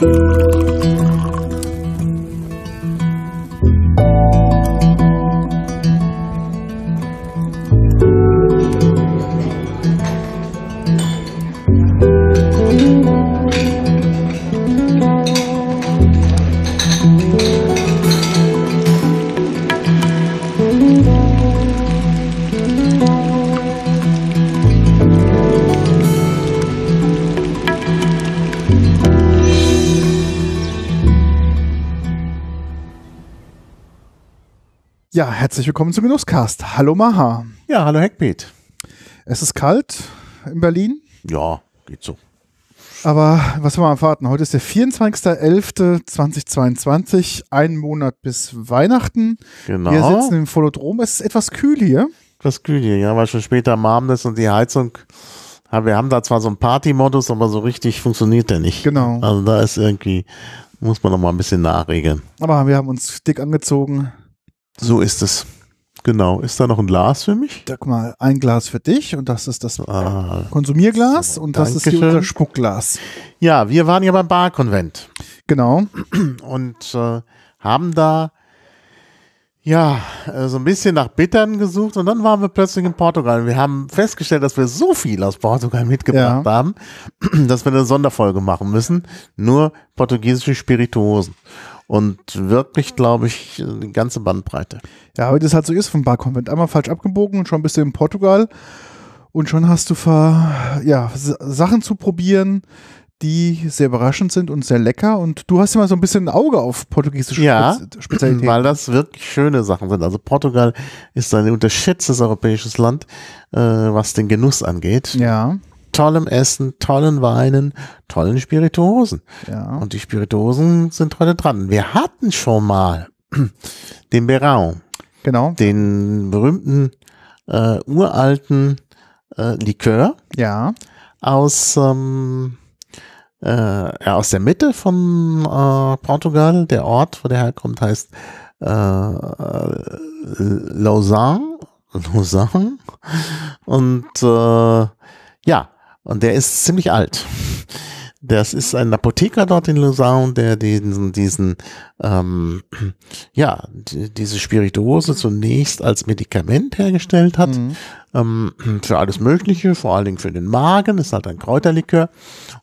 Ja, herzlich willkommen zum Genusscast. Hallo Maha. Ja, hallo Heckbeet. Es ist kalt in Berlin, Ja, geht so. aber was wir mal erwarten? Heute ist der 24.11.2022, ein Monat bis Weihnachten. Genau. Wir sitzen im Volodrom. Es ist etwas kühl hier. Das kühl hier, ja, weil schon später am Abend ist und die Heizung. Wir haben da zwar so einen Party-Modus, aber so richtig funktioniert der nicht. Genau. Also da ist irgendwie, muss man noch mal ein bisschen nachregeln. Aber wir haben uns dick angezogen. So ist es. Genau. Ist da noch ein Glas für mich? Guck mal, ein Glas für dich und das ist das Ah. Konsumierglas und das ist hier unser Spuckglas. Ja, wir waren ja beim Barkonvent Genau. und äh, haben da ja äh, so ein bisschen nach Bittern gesucht und dann waren wir plötzlich in Portugal. Wir haben festgestellt, dass wir so viel aus Portugal mitgebracht Ja. haben, dass wir eine Sonderfolge machen müssen. Nur portugiesische Spirituosen. Und wirklich, glaube ich, die ganze Bandbreite. Ja, aber das halt so ist vom Barkonvent. Einmal falsch abgebogen und schon bist du in Portugal und schon hast du ver, ja, Sachen zu probieren, die sehr überraschend sind und sehr lecker. Und du hast immer so ein bisschen ein Auge auf portugiesische Ja, Spez Spezialitäten. Weil das wirklich schöne Sachen sind. Also Portugal ist ein unterschätztes europäisches Land, äh, was den Genuss angeht. Ja, Tollem Essen, tollen Weinen, tollen Spirituosen. ja. Und die Spirituosen sind heute dran. Wir hatten schon mal den Berau, Genau. den berühmten äh, uralten äh, Likör Ja, aus, ähm, äh, ja, aus der Mitte von äh, Portugal. Der Ort, wo der herkommt, heißt äh, äh, Lausanne. Lausanne. Und ja, und der ist ziemlich alt. Das ist ein Apotheker dort in Lausanne, der diesen, diesen ähm, ja, die, diese Spirituose zunächst als Medikament hergestellt hat Mhm. ähm, für alles Mögliche, vor allen Dingen für den Magen, ist halt ein Kräuterlikör.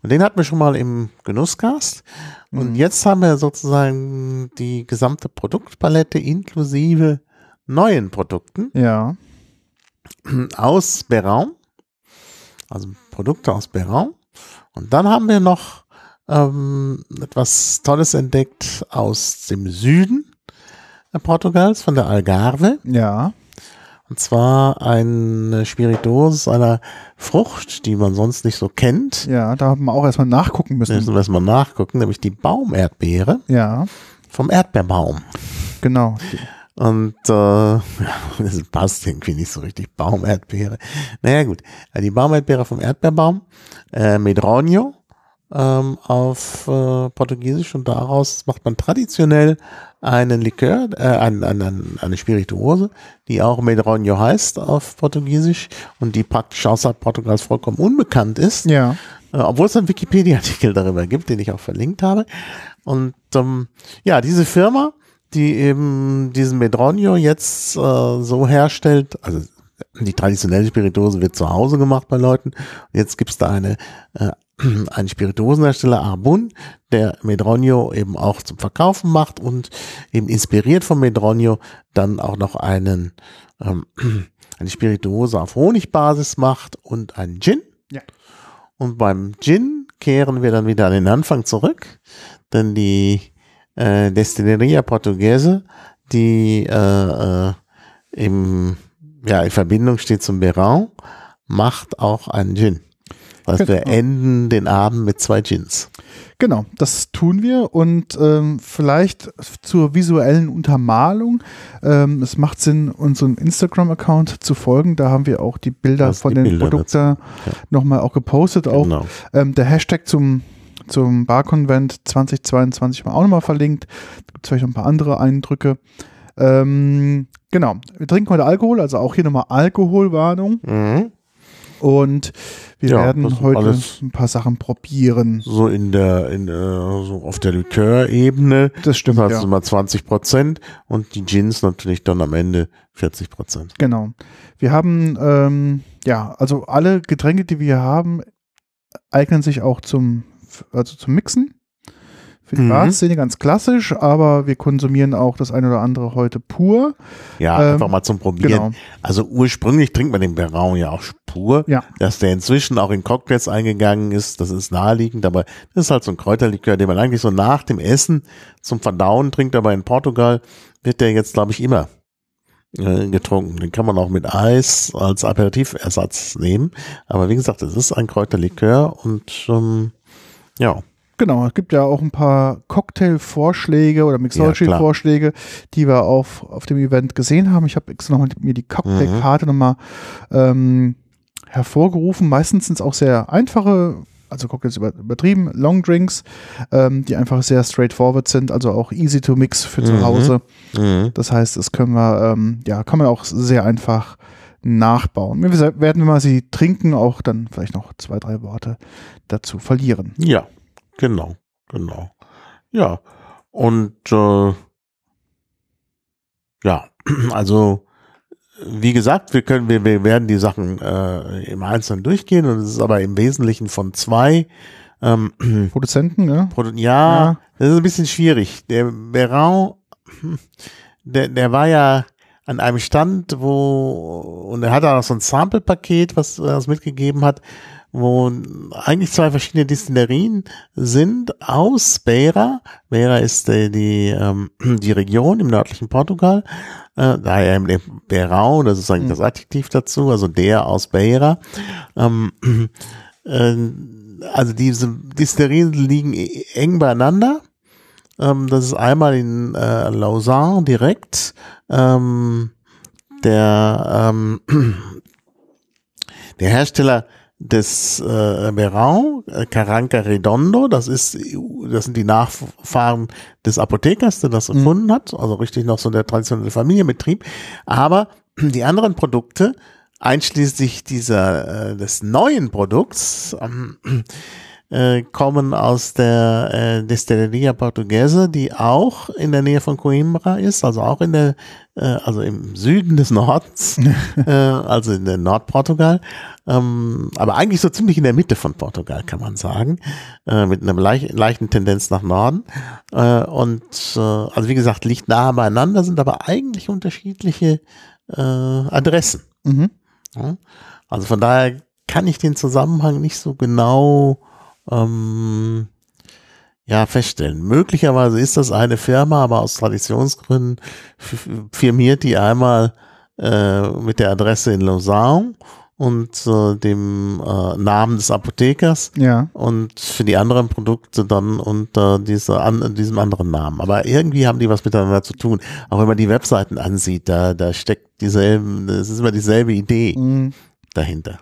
Und den hatten wir schon mal im Genusscast. Und Mhm. jetzt haben wir sozusagen die gesamte Produktpalette inklusive neuen Produkten ja. aus Berraum. Also Produkte aus Berraum. Und dann haben wir noch ähm, etwas Tolles entdeckt aus dem Süden äh, Portugals, von der Algarve. Ja. Und zwar eine Spirituose einer Frucht, die man sonst nicht so kennt. Ja, da haben wir auch erstmal nachgucken müssen. Müssen wir erstmal nachgucken, nämlich die Baumerdbeere Ja, vom Erdbeerbaum. genau. Und äh, ja, das passt irgendwie nicht so richtig, Baumerdbeere. Naja gut, äh, die Baumerdbeere vom Erdbeerbaum, äh, Medronio ähm, auf äh, Portugiesisch und daraus macht man traditionell einen Likör, äh, ein, ein, ein, eine Spirituose, die auch Medronio heißt auf Portugiesisch und die praktisch außerhalb Portugals vollkommen unbekannt ist. Ja. Äh, obwohl es einen Wikipedia-Artikel darüber gibt, den ich auch verlinkt habe. Und ähm, ja, diese Firma, die eben diesen Medronio jetzt äh, so herstellt, also die traditionelle Spirituose wird zu Hause gemacht bei Leuten. Jetzt gibt's da eine, äh, einen Spirituosenhersteller, Arbun, der Medronio eben auch zum Verkaufen macht und eben inspiriert von Medronio dann auch noch einen ähm, eine Spirituose auf Honigbasis macht und einen Gin. Ja. Und beim Gin kehren wir dann wieder an den Anfang zurück, denn die äh, Destilleria Portuguese, die äh, äh, im, ja, in Verbindung steht zum Berau, macht auch einen Gin. Das heißt, wir Genau. enden den Abend mit zwei Gins. Genau, das tun wir und ähm, vielleicht zur visuellen Untermalung. Ähm, es macht Sinn, unserem Instagram-Account zu folgen. Da haben wir auch die Bilder Das von die den Bilder Produkten Ja. nochmal auch gepostet. Auch Genau. ähm, der Hashtag zum, zum Barkonvent 2022 war auch nochmal verlinkt. Gibt es vielleicht noch ein paar andere Eindrücke. Ähm, genau, wir trinken heute Alkohol, also auch hier nochmal Alkoholwarnung. Mhm. Und wir Ja, werden heute ein paar Sachen probieren. So in der, in, äh, so auf der Likörebene. Das stimmt, Das ja. heißt immer 20 Prozent und die Gins natürlich dann am Ende 40 Prozent. Genau. Wir haben, ähm, ja, also alle Getränke, die wir haben, eignen sich auch zum, also zum Mixen. Für die Mhm. Ganz klassisch, aber wir konsumieren auch das eine oder andere heute pur. Ja, Ähm, einfach mal zum Probieren. Genau. Also ursprünglich trinkt man den Beran ja auch pur. Ja. Dass der inzwischen auch in Cocktails eingegangen ist, das ist naheliegend, aber das ist halt so ein Kräuterlikör, den man eigentlich so nach dem Essen zum Verdauen trinkt, aber in Portugal wird der jetzt, glaube ich, immer äh, getrunken. Den kann man auch mit Eis als Aperitiversatz nehmen. Aber wie gesagt, es ist ein Kräuterlikör und ähm, ja, Genau, es gibt ja auch ein paar Cocktail-Vorschläge oder Mixology-Vorschläge, die wir auf, auf dem Event gesehen haben. Ich habe extra nochmal mir die Cocktailkarte nochmal ähm, hervorgerufen. Meistens sind es auch sehr einfache, also Cocktails über, übertrieben, Long Drinks, ähm, die einfach sehr straightforward sind, also auch easy to mix für zu Mhm. Hause. mhm. Das heißt, das können wir, ähm, ja, kann man auch sehr einfach nachbauen. Wir werden, wenn wir sie trinken, auch dann vielleicht noch zwei, drei Worte dazu verlieren. Ja, genau, genau. Ja, und äh, ja, also wie gesagt, wir können, wir, wir werden die Sachen äh, im Einzelnen durchgehen und es ist aber im Wesentlichen von zwei ähm, Produzenten, ne? Produ ja, Ja. das ist ein bisschen schwierig. Der Beran, hm, der, der war ja an einem Stand, wo, und er hat auch noch so ein Sample-Paket, was er uns mitgegeben hat, wo eigentlich zwei verschiedene Destillerien sind aus Beira. Beira ist äh, die, ähm, die Region im nördlichen Portugal. Äh, daher der Beirão, das ist eigentlich das Adjektiv dazu, also der aus Beira. Ähm, äh, also diese Destillerien liegen e- eng beieinander. Ähm, das ist einmal in äh, Lausanne direkt. Ähm, der, ähm, der Hersteller des äh, Beirão, äh, Caranca Redondo, das ist, das sind die Nachfahren des Apothekers, der das erfunden hat, also richtig noch so der traditionelle Familienbetrieb. Aber die anderen Produkte, einschließlich dieser äh, des neuen Produkts, ähm, äh, kommen aus der äh, Destilleria Portuguesa, die auch in der Nähe von Coimbra ist, also auch in der, äh, also im Süden des Nordens, äh, also in der Nordportugal, ähm, aber eigentlich so ziemlich in der Mitte von Portugal, kann man sagen, äh, mit einer leicht, leichten Tendenz nach Norden. Äh, und äh, also wie gesagt, liegt nahe beieinander, sind aber eigentlich unterschiedliche äh, Adressen. Mhm. Ja? Also von daher kann ich den Zusammenhang nicht so genau ähm, ja, feststellen. Möglicherweise ist das eine Firma, aber aus Traditionsgründen firmiert die einmal äh, mit der Adresse in Lausanne und äh, dem äh, Namen des Apothekers Ja. und für die anderen Produkte dann unter dieser, an, diesem anderen Namen. Aber irgendwie haben die was miteinander zu tun. Auch wenn man die Webseiten ansieht, da, da steckt dieselben, es ist immer dieselbe Idee Mhm. Dahinter.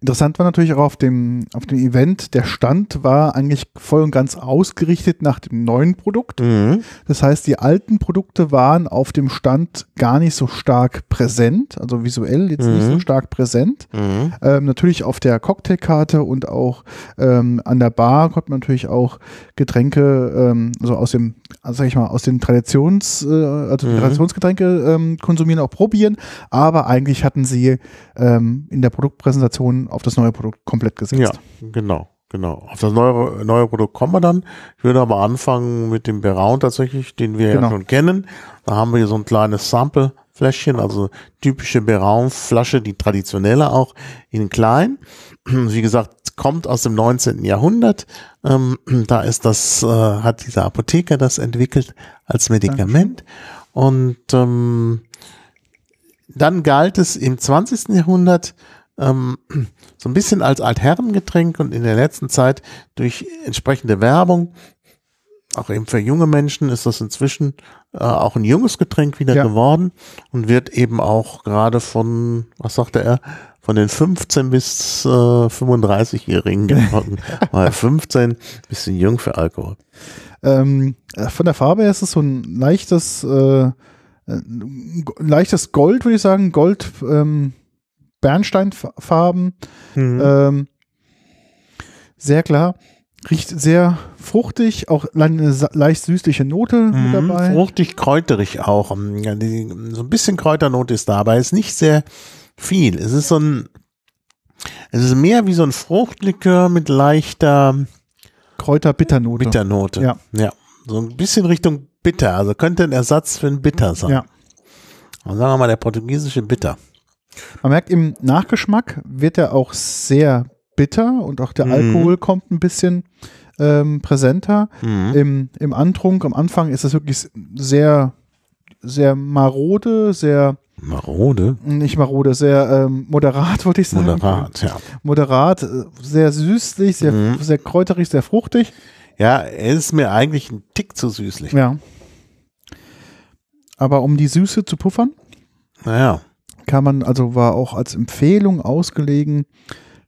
Interessant war natürlich auch auf dem, auf dem Event, der Stand war eigentlich voll und ganz ausgerichtet nach dem neuen Produkt. Mhm. Das heißt, die alten Produkte waren auf dem Stand gar nicht so stark präsent, also visuell jetzt nicht Mhm. so stark präsent. Mhm. Ähm, natürlich auf der Cocktailkarte und auch ähm, an der Bar konnte man natürlich auch Getränke, ähm, also aus dem, also sag ich mal, aus den Traditions, äh, also Mhm. Traditionsgetränke ähm, konsumieren, auch probieren, aber eigentlich hatten sie ähm, in der Produktpräsentation auf das neue Produkt komplett gesetzt. Ja, genau, genau. Auf das neue, neue Produkt kommen wir dann. Ich würde aber anfangen mit dem Beraun tatsächlich, den wir Genau. ja schon kennen. Da haben wir hier so ein kleines Sample-Fläschchen, also typische Beraun-Flasche, die traditionelle auch in klein. Wie gesagt, kommt aus dem 19. Jahrhundert. Ähm, da ist das, äh, hat dieser Apotheker das entwickelt als Medikament. Und ähm, dann galt es im 20. Jahrhundert ähm, so ein bisschen als Altherrengetränk und in der letzten Zeit durch entsprechende Werbung, auch eben für junge Menschen ist das inzwischen äh, auch ein junges Getränk wieder Ja. geworden und wird eben auch gerade von, was sagte er, von den 15 bis äh, 35-Jährigen getrunken. Weil 15, bisschen jung für Alkohol. Ähm, äh, von der Farbe her ist es so ein leichtes, äh, ein leichtes Gold, würde ich sagen. Gold, ähm, Bernsteinfarben. Mhm. Ähm, sehr klar. Riecht sehr fruchtig, auch eine leicht süßliche Note mit Mhm, dabei. Fruchtig, kräuterig auch. So ein bisschen Kräuternote ist da, aber es ist nicht sehr viel. Es ist so ein, es ist mehr wie so ein Fruchtlikör mit leichter Kräuter-Bitternote. Bitternote. Ja. ja. So ein bisschen Richtung Bitter. Also könnte ein Ersatz für ein Bitter sein. Ja. Also sagen wir mal der portugiesische Bitter. Man merkt im Nachgeschmack wird er auch sehr bitter und auch der Mhm. Alkohol kommt ein bisschen ähm, präsenter. Mhm. Im, Im Antrunk am Anfang ist es wirklich sehr, sehr marode, sehr, Marode. nicht marode, sehr ähm, moderat, wollte ich sagen. Moderat, ja. Moderat, äh, sehr süßlich, sehr, Mhm. sehr kräuterig, sehr fruchtig. Ja, er ist mir eigentlich ein Tick zu süßlich. Ja. Aber um die Süße zu puffern, Naja. kann man, also war auch als Empfehlung ausgelegen,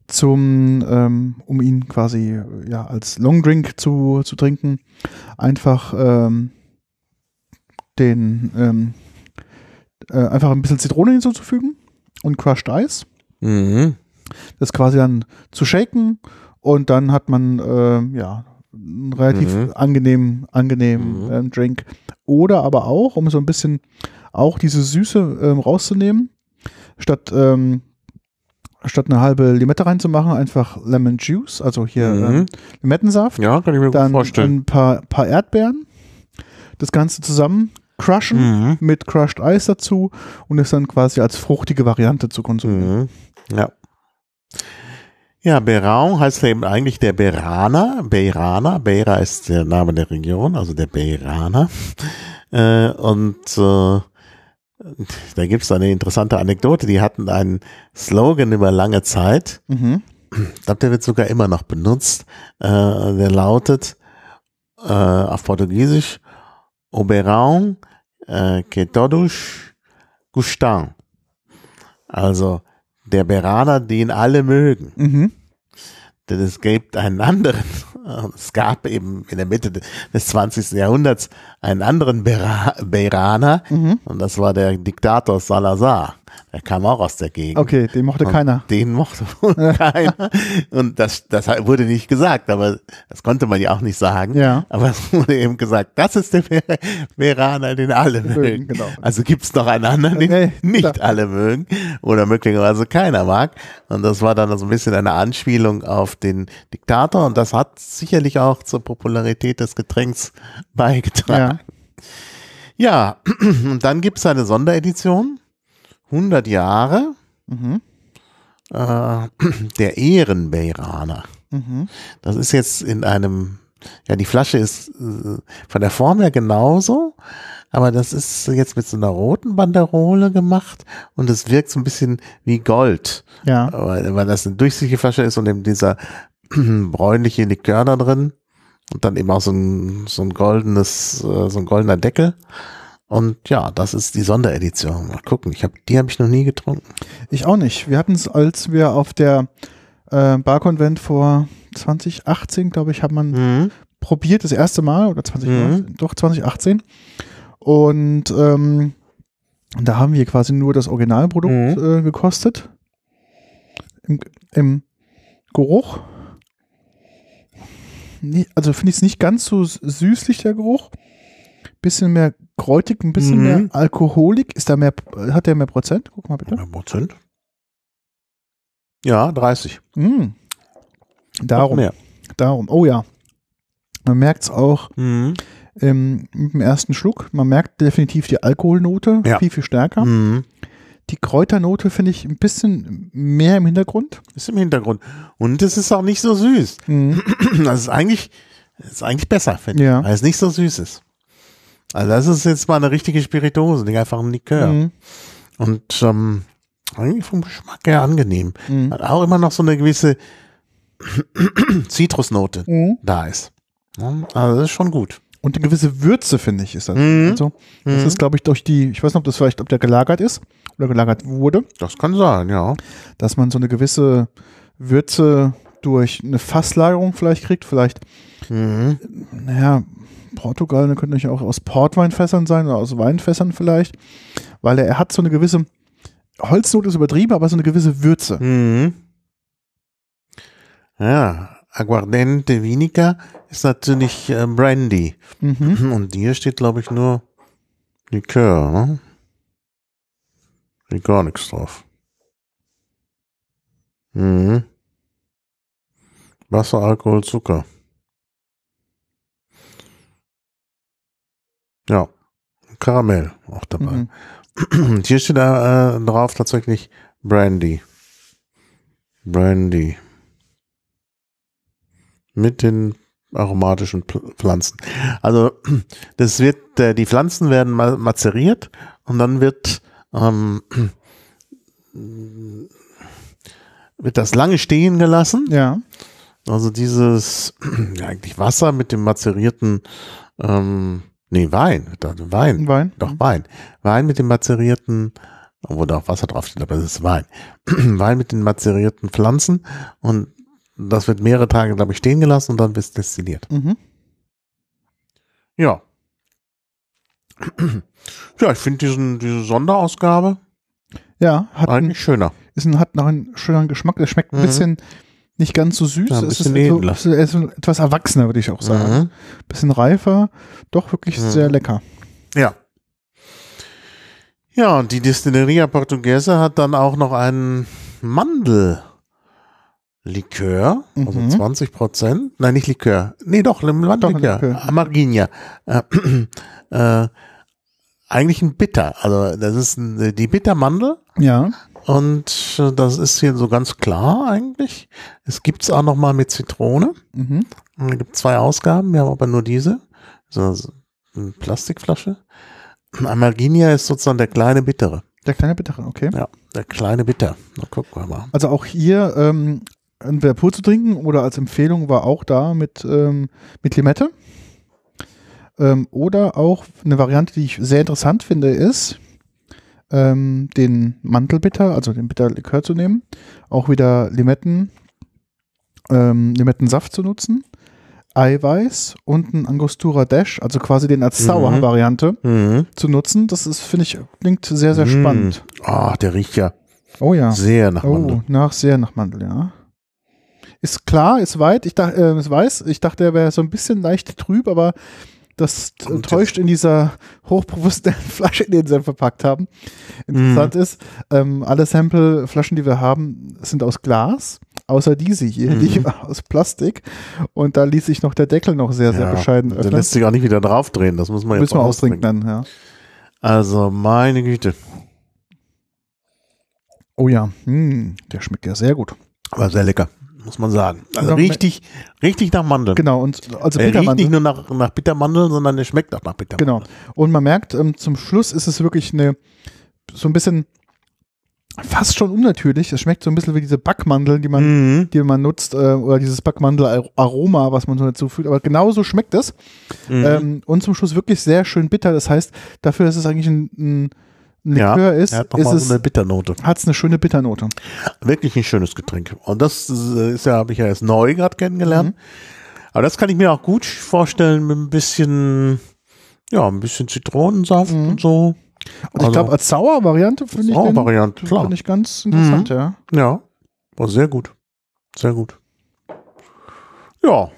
zum, ähm, um ihn quasi ja, als Longdrink zu, zu trinken, einfach ähm, den ähm, äh, einfach ein bisschen Zitrone hinzuzufügen und Crushed Ice. Mhm. Das quasi dann zu shaken und dann hat man ähm, ja einen relativ Mhm. angenehmen, angenehmen Mhm. ähm, Drink. Oder aber auch, um so ein bisschen auch diese Süße ähm, rauszunehmen, statt ähm, statt eine halbe Limette reinzumachen, einfach Lemon Juice, also hier Mhm. ähm, Limettensaft, Ja, kann ich mir gut dann vorstellen. ein paar, paar Erdbeeren, das Ganze zusammen crushen Mhm. mit Crushed Ice dazu und es dann quasi als fruchtige Variante zu konsumieren. Mhm. Ja. Ja, Berau heißt eben eigentlich der Beraner. Beiraner. Beira ist der Name der Region, also der Beiraner. Äh, und äh, da gibt es eine interessante Anekdote. Die hatten einen Slogan über lange Zeit. Mhm. Ich glaube, der wird sogar immer noch benutzt. Äh, der lautet äh, auf Portugiesisch O Berão äh, que todos gustam. Also der Beraner, den alle mögen. Mhm. Denn es gibt einen anderen, es gab eben in der Mitte des 20. Jahrhunderts einen anderen Bera Beraner Mhm. und das war der Diktator Salazar. Der kam auch aus der Gegend. Okay, den mochte Und keiner. Den mochte wohl keiner. Und das, das wurde nicht gesagt, aber das konnte man ja auch nicht sagen. Ja. Aber es wurde eben gesagt, das ist der Ver- Veraner, den alle Mögen, genau. Also gibt es noch einen anderen, den Nee, nicht klar. alle mögen oder möglicherweise keiner mag. Und das war dann so ein bisschen eine Anspielung auf den Diktator und das hat sicherlich auch zur Popularität des Getränks beigetragen. Ja. Ja, und dann gibt es eine Sonderedition, 100 Jahre, Mhm. äh, der Ehrenberaner. Mhm. Das ist jetzt in einem, ja, die Flasche ist äh, von der Form her genauso, aber das ist jetzt mit so einer roten Banderole gemacht und es wirkt so ein bisschen wie Gold, Ja. weil, weil das eine durchsichtige Flasche ist und eben dieser bräunliche Likör da drin und dann eben auch so ein, so ein goldenes, äh, so ein goldener Deckel. Und ja, das ist die Sonderedition. Mal gucken, ich hab, die habe ich noch nie getrunken. Ich auch nicht. Wir hatten es, als wir auf der äh, Barkonvent vor 2018, glaube ich, hat man Mhm. probiert, das erste Mal, oder 2019, Mhm. doch 2018. Und ähm, da haben wir quasi nur das Originalprodukt Mhm. äh, gekostet. Im, Im Geruch. Nee, also finde ich es nicht ganz so süßlich, der Geruch. Bisschen mehr kräutig, ein bisschen Mhm. mehr Alkoholik. Ist da mehr, hat der mehr Prozent? Guck mal bitte. Ja, Prozent? Ja, 30. Mm. Darum, Mehr. darum. Oh ja. Man merkt es auch Mhm. ähm, mit dem ersten Schluck. Man merkt definitiv die Alkoholnote Ja. viel, viel stärker. Mhm. Die Kräuternote finde ich ein bisschen mehr im Hintergrund. Ist im Hintergrund. Und es ist auch nicht so süß. Mhm. Das ist eigentlich, ist eigentlich besser, finde Ja. ich. Weil es nicht so süß ist. Also das ist jetzt mal eine richtige Spirituose, nicht einfach ein Likör. Mhm. Und ähm, eigentlich vom Geschmack her angenehm. Mhm. Hat auch immer noch so eine gewisse Zitrusnote Mhm. da ist. Also das ist schon gut. Und eine gewisse Würze, finde ich, ist das. Mhm. Also, das Mhm. ist, glaube ich, durch die, ich weiß nicht, ob das vielleicht, ob der gelagert ist oder gelagert wurde, Das kann sein, ja. dass man so eine gewisse Würze durch eine Fasslagerung vielleicht kriegt. Vielleicht Mhm. naja, Portugal, da könnte natürlich auch aus Portweinfässern sein oder aus Weinfässern vielleicht, weil er, er hat so eine gewisse Holznote ist übertrieben, aber so eine gewisse Würze. Mhm. Ja, Aguardente Vinica ist natürlich äh, Brandy. Mhm. Und hier steht, glaube ich, nur Likör, ne? Steht gar nichts drauf. Mhm. Wasser, Alkohol, Zucker. Ja. Karamell auch dabei. Mhm. Und hier steht da äh, drauf tatsächlich Brandy. Brandy. Mit den aromatischen Pflanzen. Also das wird, äh, die Pflanzen werden ma mazeriert und dann wird ähm, wird das lange stehen gelassen. Ja. Also dieses ja, eigentlich Wasser mit dem mazerierten ähm, nee Wein, Wein, Wein. doch Wein, Wein mit dem mazerierten, obwohl da auch Wasser draufsteht, aber es ist Wein, Wein mit den mazerierten Pflanzen und das wird mehrere Tage, glaube ich, stehen gelassen und dann wird es destilliert. Mhm. Ja. Ja, ich finde diesen diese Sonderausgabe Ja, hat ein, eigentlich schöner. ist ein, hat noch einen schöneren Geschmack. Der schmeckt ein Mhm. bisschen nicht ganz so süß. Ja, es ist, so, es ist etwas erwachsener, würde ich auch sagen. Mhm. Bisschen reifer, doch wirklich Mhm. sehr lecker. Ja. Ja, und die Distilleria Portuguesa hat dann auch noch einen Mandellikör, also Mhm. 20 Prozent. Nein, nicht Likör. Nee, doch, Mandellikör. Likör. Amarginha. Äh, äh, eigentlich ein Bitter. Also, das ist ein, die Bittermandel. Ja. Und äh, das ist hier so ganz klar eigentlich. Es gibt's auch noch mal mit Zitrone. Mhm. Es gibt zwei Ausgaben, wir haben aber nur diese. So so eine Plastikflasche. Amarginia ist sozusagen der kleine Bittere. Der kleine Bittere, okay. Ja, der kleine Bitter. Na, gucken wir mal. Also auch hier ähm, entweder pur zu trinken oder als Empfehlung war auch da mit, ähm, mit Limette. Ähm, oder auch eine Variante, die ich sehr interessant finde, ist, ähm, den Mantelbitter, also den Bitterlikör zu nehmen, auch wieder Limetten, ähm, Limettensaft zu nutzen, Eiweiß und ein Angostura Dash, also quasi den als Mhm. Sauer-Variante Mhm. zu nutzen. Das ist, finde ich, klingt sehr, sehr Mhm. spannend. Ah, der riecht ja Oh ja. sehr nach Oh, Mandel. nach sehr nach Mandel, ja. Ist klar, ist weit, ich dachte, äh, ist weiß, ich dachte, er wäre so ein bisschen leicht trüb, aber das Und täuscht in dieser hochprofessionellen Flasche, in der sie verpackt haben. Interessant Mhm. ist, ähm, alle Sample-Flaschen, die wir haben, sind aus Glas, außer diese hier, die Mhm. aus Plastik. Und da ließ sich noch der Deckel noch sehr, sehr Ja, bescheiden Der öffnen. lässt sich auch nicht wieder draufdrehen. Das muss man jetzt Müssen wir mal austrinken dann, ja. Also, meine Güte. Oh ja, hm, der schmeckt ja sehr gut. Aber sehr lecker, muss man sagen. Also richtig, richtig nach Mandeln. Genau, und also er riecht nicht nur nach, nach Bittermandeln, sondern er schmeckt auch nach Bittermandeln. Genau. Und man merkt, ähm, zum Schluss ist es wirklich eine, so ein bisschen fast schon unnatürlich. Es schmeckt so ein bisschen wie diese Backmandeln, die man, Mhm. die man nutzt, äh, oder dieses Backmandel-Aroma, was man so dazu fühlt. Aber genauso schmeckt es. Mhm. Ähm, und zum Schluss wirklich sehr schön bitter. Das heißt, dafür, dass es eigentlich ein, ein ein Ja, Likör ist, hat ist es, so eine Bitternote. hat es eine schöne Bitternote. Wirklich ein schönes Getränk. Und das äh, ist ja, habe ich ja erst neu gerade kennengelernt. Mhm. Aber das kann ich mir auch gut vorstellen mit ein bisschen, ja, ein bisschen Zitronensaft Mhm. und so. Und ich glaube, als Sauer-Variante finde ich, Sauer-Variante, klar. finde ich ganz interessant, Mhm. ja. Ja, war sehr gut. Sehr gut. Ja.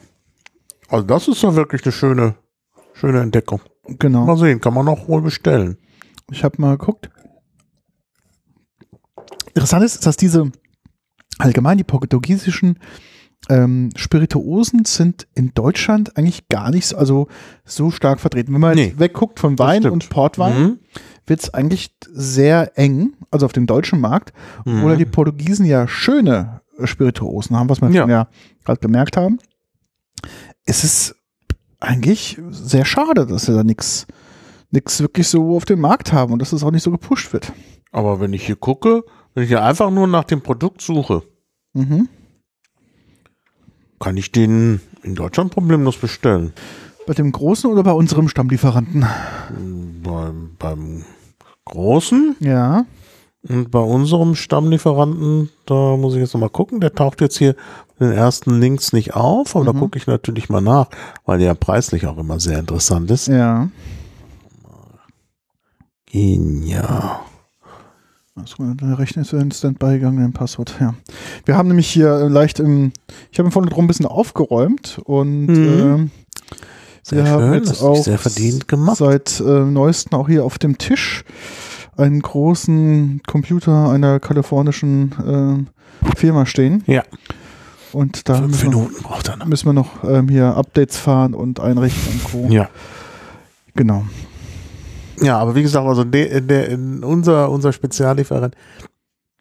Also das ist ja wirklich eine schöne, schöne Entdeckung. Genau. Mal sehen, kann man auch wohl bestellen. Ich habe mal geguckt. Interessant ist, dass diese allgemein die portugiesischen ähm, Spirituosen sind in Deutschland eigentlich gar nicht so, also so stark vertreten. Wenn man Nee, jetzt wegguckt von Wein und Portwein, Mhm. wird es eigentlich sehr eng, also auf dem deutschen Markt, Mhm. obwohl die Portugiesen ja schöne Spirituosen haben, was wir Ja. ja, gerade gemerkt haben. Es ist eigentlich sehr schade, dass wir da nichts nichts wirklich so auf dem Markt haben und dass es auch nicht so gepusht wird. Aber wenn ich hier gucke, wenn ich hier einfach nur nach dem Produkt suche, Mhm. kann ich den in Deutschland problemlos bestellen. Bei dem großen oder bei unserem Stammlieferanten? Beim, beim Großen Ja. und bei unserem Stammlieferanten, da muss ich jetzt nochmal gucken, der taucht jetzt hier in den ersten Links nicht auf, aber da Mhm. gucke ich natürlich mal nach, weil der preislich auch immer sehr interessant ist. Ja. Ja. Also, der Rechner ist in Standby gegangen, ein Passwort, ja. Wir haben nämlich hier äh, leicht im, ich habe vorne drum ein bisschen aufgeräumt und Mhm. äh, Sehr wir haben schön, jetzt auch sehr verdient gemacht. seit äh, neuestem auch hier auf dem Tisch einen großen Computer einer kalifornischen äh, Firma stehen. Ja. Und da müssen wir, noch. müssen wir noch ähm, hier Updates fahren und einrichten und Co. Ja. Genau. Ja, aber wie gesagt, also der, der, unser, unser Speziallieferant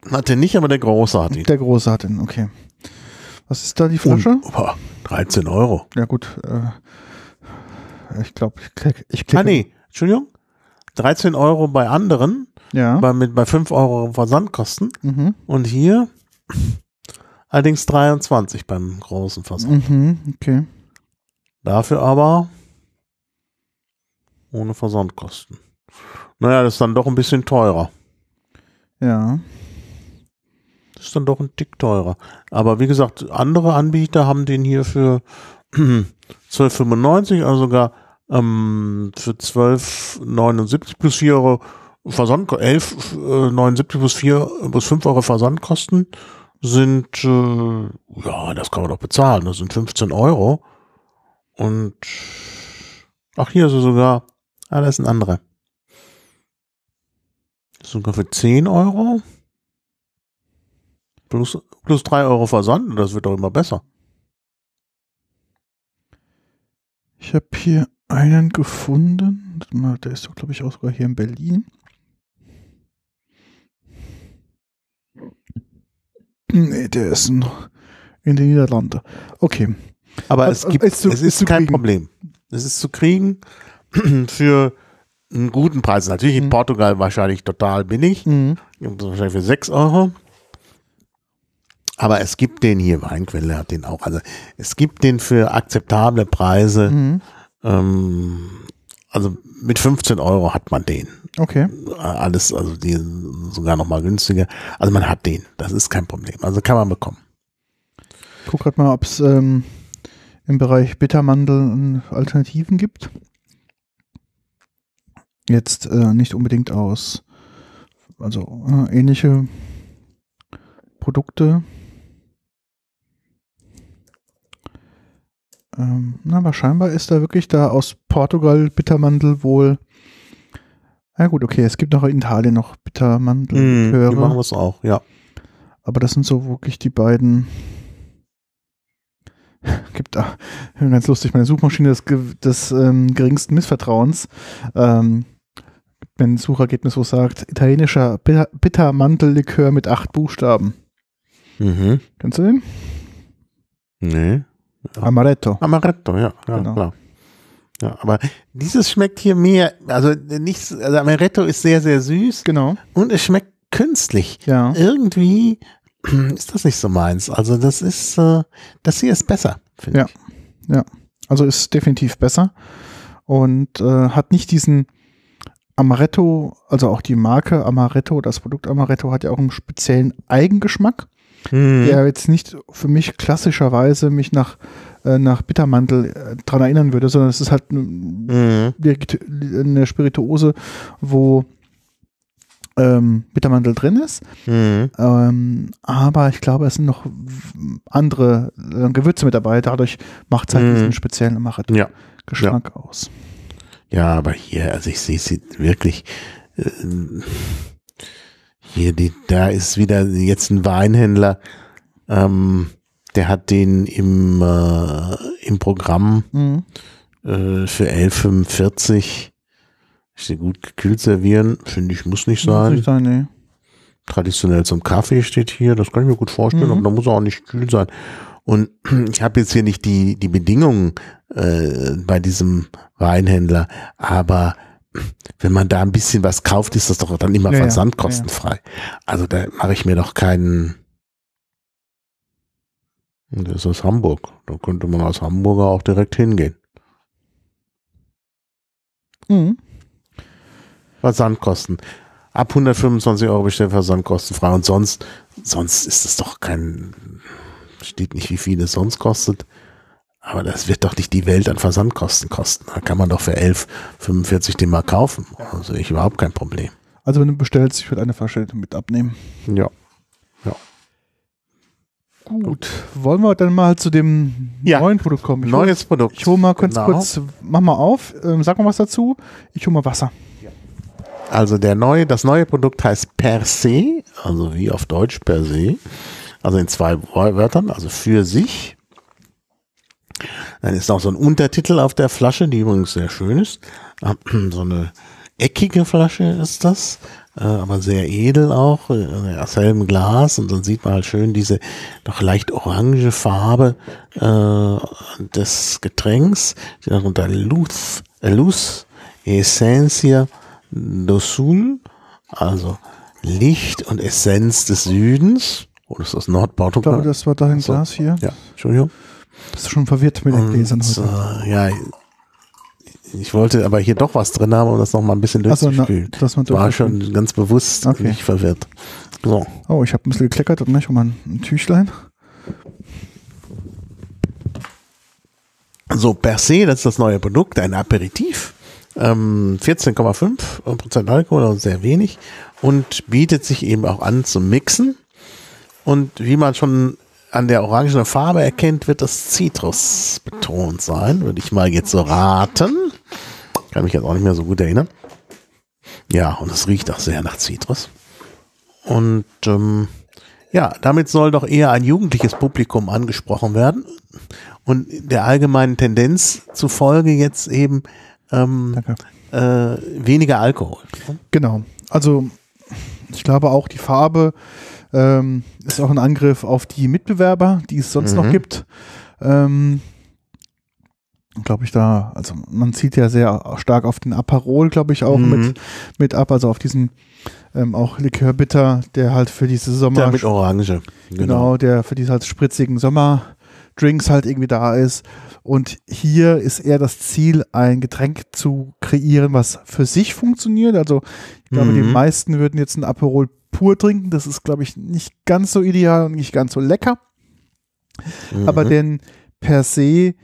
hat den nicht, aber der Große hat ihn. Der Große hat den, okay. Was ist da die Flasche? Und, boah, 13 Euro. Ja gut, äh, ich glaube, ich klicke. Ich klicke Ah, nee, Entschuldigung. 13 Euro bei anderen, Ja. bei, mit, bei 5 Euro Versandkosten. Mhm. Und hier allerdings 23 beim großen Versand. Mhm. Okay. Dafür aber ohne Versandkosten. Naja, das ist dann doch ein bisschen teurer. Ja. Das ist dann doch ein Tick teurer. Aber wie gesagt, andere Anbieter haben den hier für 12,95, also sogar ähm, für 12,79 plus 4 Euro Versand, 11,79 plus 4, plus 5 Euro Versandkosten sind, äh, ja, das kann man doch bezahlen. Das sind 15 Euro. Und, ach, hier ist er sogar, ah, das ist ein anderer. Sogar für 10 Euro. Plus, plus 3 Euro Versand, das wird doch immer besser. Ich habe hier einen gefunden. Der ist doch, glaube ich, auch sogar hier in Berlin. Nee, der ist noch in den Niederlanden. Okay. Aber es gibt, ist zu- es ist ist kein kriegen. Problem. Es ist zu kriegen für einen guten Preis. Natürlich in Mhm. Portugal wahrscheinlich total billig. Mhm. Wahrscheinlich für 6 Euro. Aber es gibt den hier, Weinquelle hat den auch. Also es gibt den für akzeptable Preise. Mhm. Ähm, also mit 15 Euro hat man den. Okay. Äh, Alles, also die sogar noch mal günstiger. Also man hat den. Das ist kein Problem. Also kann man bekommen. Ich guck gerade mal, ob es ähm, im Bereich Bittermandel äh, Alternativen gibt. Jetzt äh, nicht unbedingt aus, also äh, ähnliche Produkte. Ähm, na, aber scheinbar ist da wirklich da aus Portugal Bittermandel wohl. Ja gut, okay, es gibt noch in Italien noch Die machen das auch, ja. aber das sind so wirklich die beiden. Gibt da ganz lustig meine Suchmaschine des, des ähm, geringsten Missvertrauens. Ähm, ein Suchergebnis, wo sagt, italienischer Bitter- Bittermandellikör mit acht Buchstaben. Mhm. Kennst du den? Nee. Ja. Amaretto. Amaretto, ja, ja Genau. klar. Ja, aber dieses schmeckt hier mehr, also nicht, also Amaretto ist sehr, sehr süß Genau. und es schmeckt künstlich. Ja. Irgendwie ist das nicht so meins. Also das ist, äh, das hier ist besser, finde Ja. ich. Also ist definitiv besser und äh, hat nicht diesen Amaretto, also auch die Marke Amaretto, das Produkt Amaretto hat ja auch einen speziellen Eigengeschmack, Mhm. der jetzt nicht für mich klassischerweise mich nach, äh, nach Bittermandel äh, dran erinnern würde, sondern es ist halt direkt eine Spirituose, wo ähm, Bittermandel drin ist. Mhm. Ähm, aber ich glaube, es sind noch andere äh, Gewürze mit dabei. Dadurch macht es halt Mhm. diesen speziellen Ja. Amaretto-Geschmack aus. Ja, aber hier, also ich sehe sie wirklich. Äh, hier, die, da ist wieder jetzt ein Weinhändler, ähm, der hat den im, äh, im Programm Mhm. äh, für 11,45 steht gut gekühlt servieren, finde ich, muss nicht Muss sein. nicht sein, nee. Traditionell zum Kaffee steht hier, das kann ich mir gut vorstellen, Mhm. aber da muss er auch nicht kühl sein. Und ich habe jetzt hier nicht die, die Bedingungen äh, bei diesem Weinhändler, aber wenn man da ein bisschen was kauft, ist das doch dann immer Ja, ja, versandkostenfrei. Also da mache ich mir doch keinen. Das ist aus Hamburg. Da könnte man als Hamburger auch direkt hingehen. Mhm. Versandkosten. Ab 125 Euro bestellt versandkostenfrei und sonst, sonst ist es doch kein, steht nicht, wie viel es sonst kostet. Aber das wird doch nicht die Welt an Versandkosten kosten. Da kann man doch für 11,45 den mal kaufen. Also ich überhaupt kein Problem. Also wenn du bestellst, ich würde eine Flasche mit abnehmen. Ja. Gut. Wollen wir dann mal zu dem Ja. neuen Produkt kommen? Ich hol- Neues Produkt. Ich hole mal ganz Genau. kurz, mach mal auf, ähm, sag mal was dazu. Ich hole mal Wasser. Also der neue, das neue Produkt heißt per se, also wie auf Deutsch per se, also in zwei Wörtern, also für sich. Dann ist noch so ein Untertitel auf der Flasche, die übrigens sehr schön ist. So eine eckige Flasche ist das, äh, aber sehr edel auch, äh, aus hellem Glas und dann sieht man halt schön diese doch leicht orange Farbe äh, des Getränks, darunter Luz, äh, Luz Essentia do Sul, also Licht und Essenz des Südens. Oder ist das Ich glaube, das war dein So. Glas hier. Ja, Entschuldigung. Bist du schon verwirrt mit den Gläsern heute? äh, ja, ich wollte aber hier doch was drin haben, um das noch mal ein bisschen na, durchzuspülen. dass man War durchspült. schon ganz bewusst Okay. nicht verwirrt. So. Oh, ich habe ein bisschen gekleckert und nicht um ein, ein Tüchlein. So, per se, das ist das neue Produkt, ein Aperitif. Ähm, 14,5 Prozent Alkohol, also sehr wenig. Und bietet sich eben auch an zum Mixen. Und wie man schon an der orangenen Farbe erkennt, wird das Zitrus betont sein. Würde ich mal jetzt so raten. Kann mich jetzt auch nicht mehr so gut erinnern. Ja, und es riecht auch sehr nach Zitrus. Und ähm, ja, damit soll doch eher ein jugendliches Publikum angesprochen werden. Und der allgemeinen Tendenz zufolge jetzt eben ähm, äh, weniger Alkohol. Genau. Also ich glaube auch die Farbe ähm, ist auch ein Angriff auf die Mitbewerber, die es sonst Mhm. noch gibt. Ähm, glaube ich da, also man zieht ja sehr stark auf den Aperol, glaube ich, auch Mhm. mit, mit ab, also auf diesen ähm, auch Likörbitter, der halt für diese Sommer Der mit Orange. Genau, der für diese halt spritzigen Sommerdrinks halt irgendwie da ist. Und hier ist eher das Ziel, ein Getränk zu kreieren, was für sich funktioniert. Also ich glaube, die Mhm. meisten würden jetzt ein Aperol pur trinken. Das ist, glaube ich, nicht ganz so ideal und nicht ganz so lecker. Mhm. Aber den per se,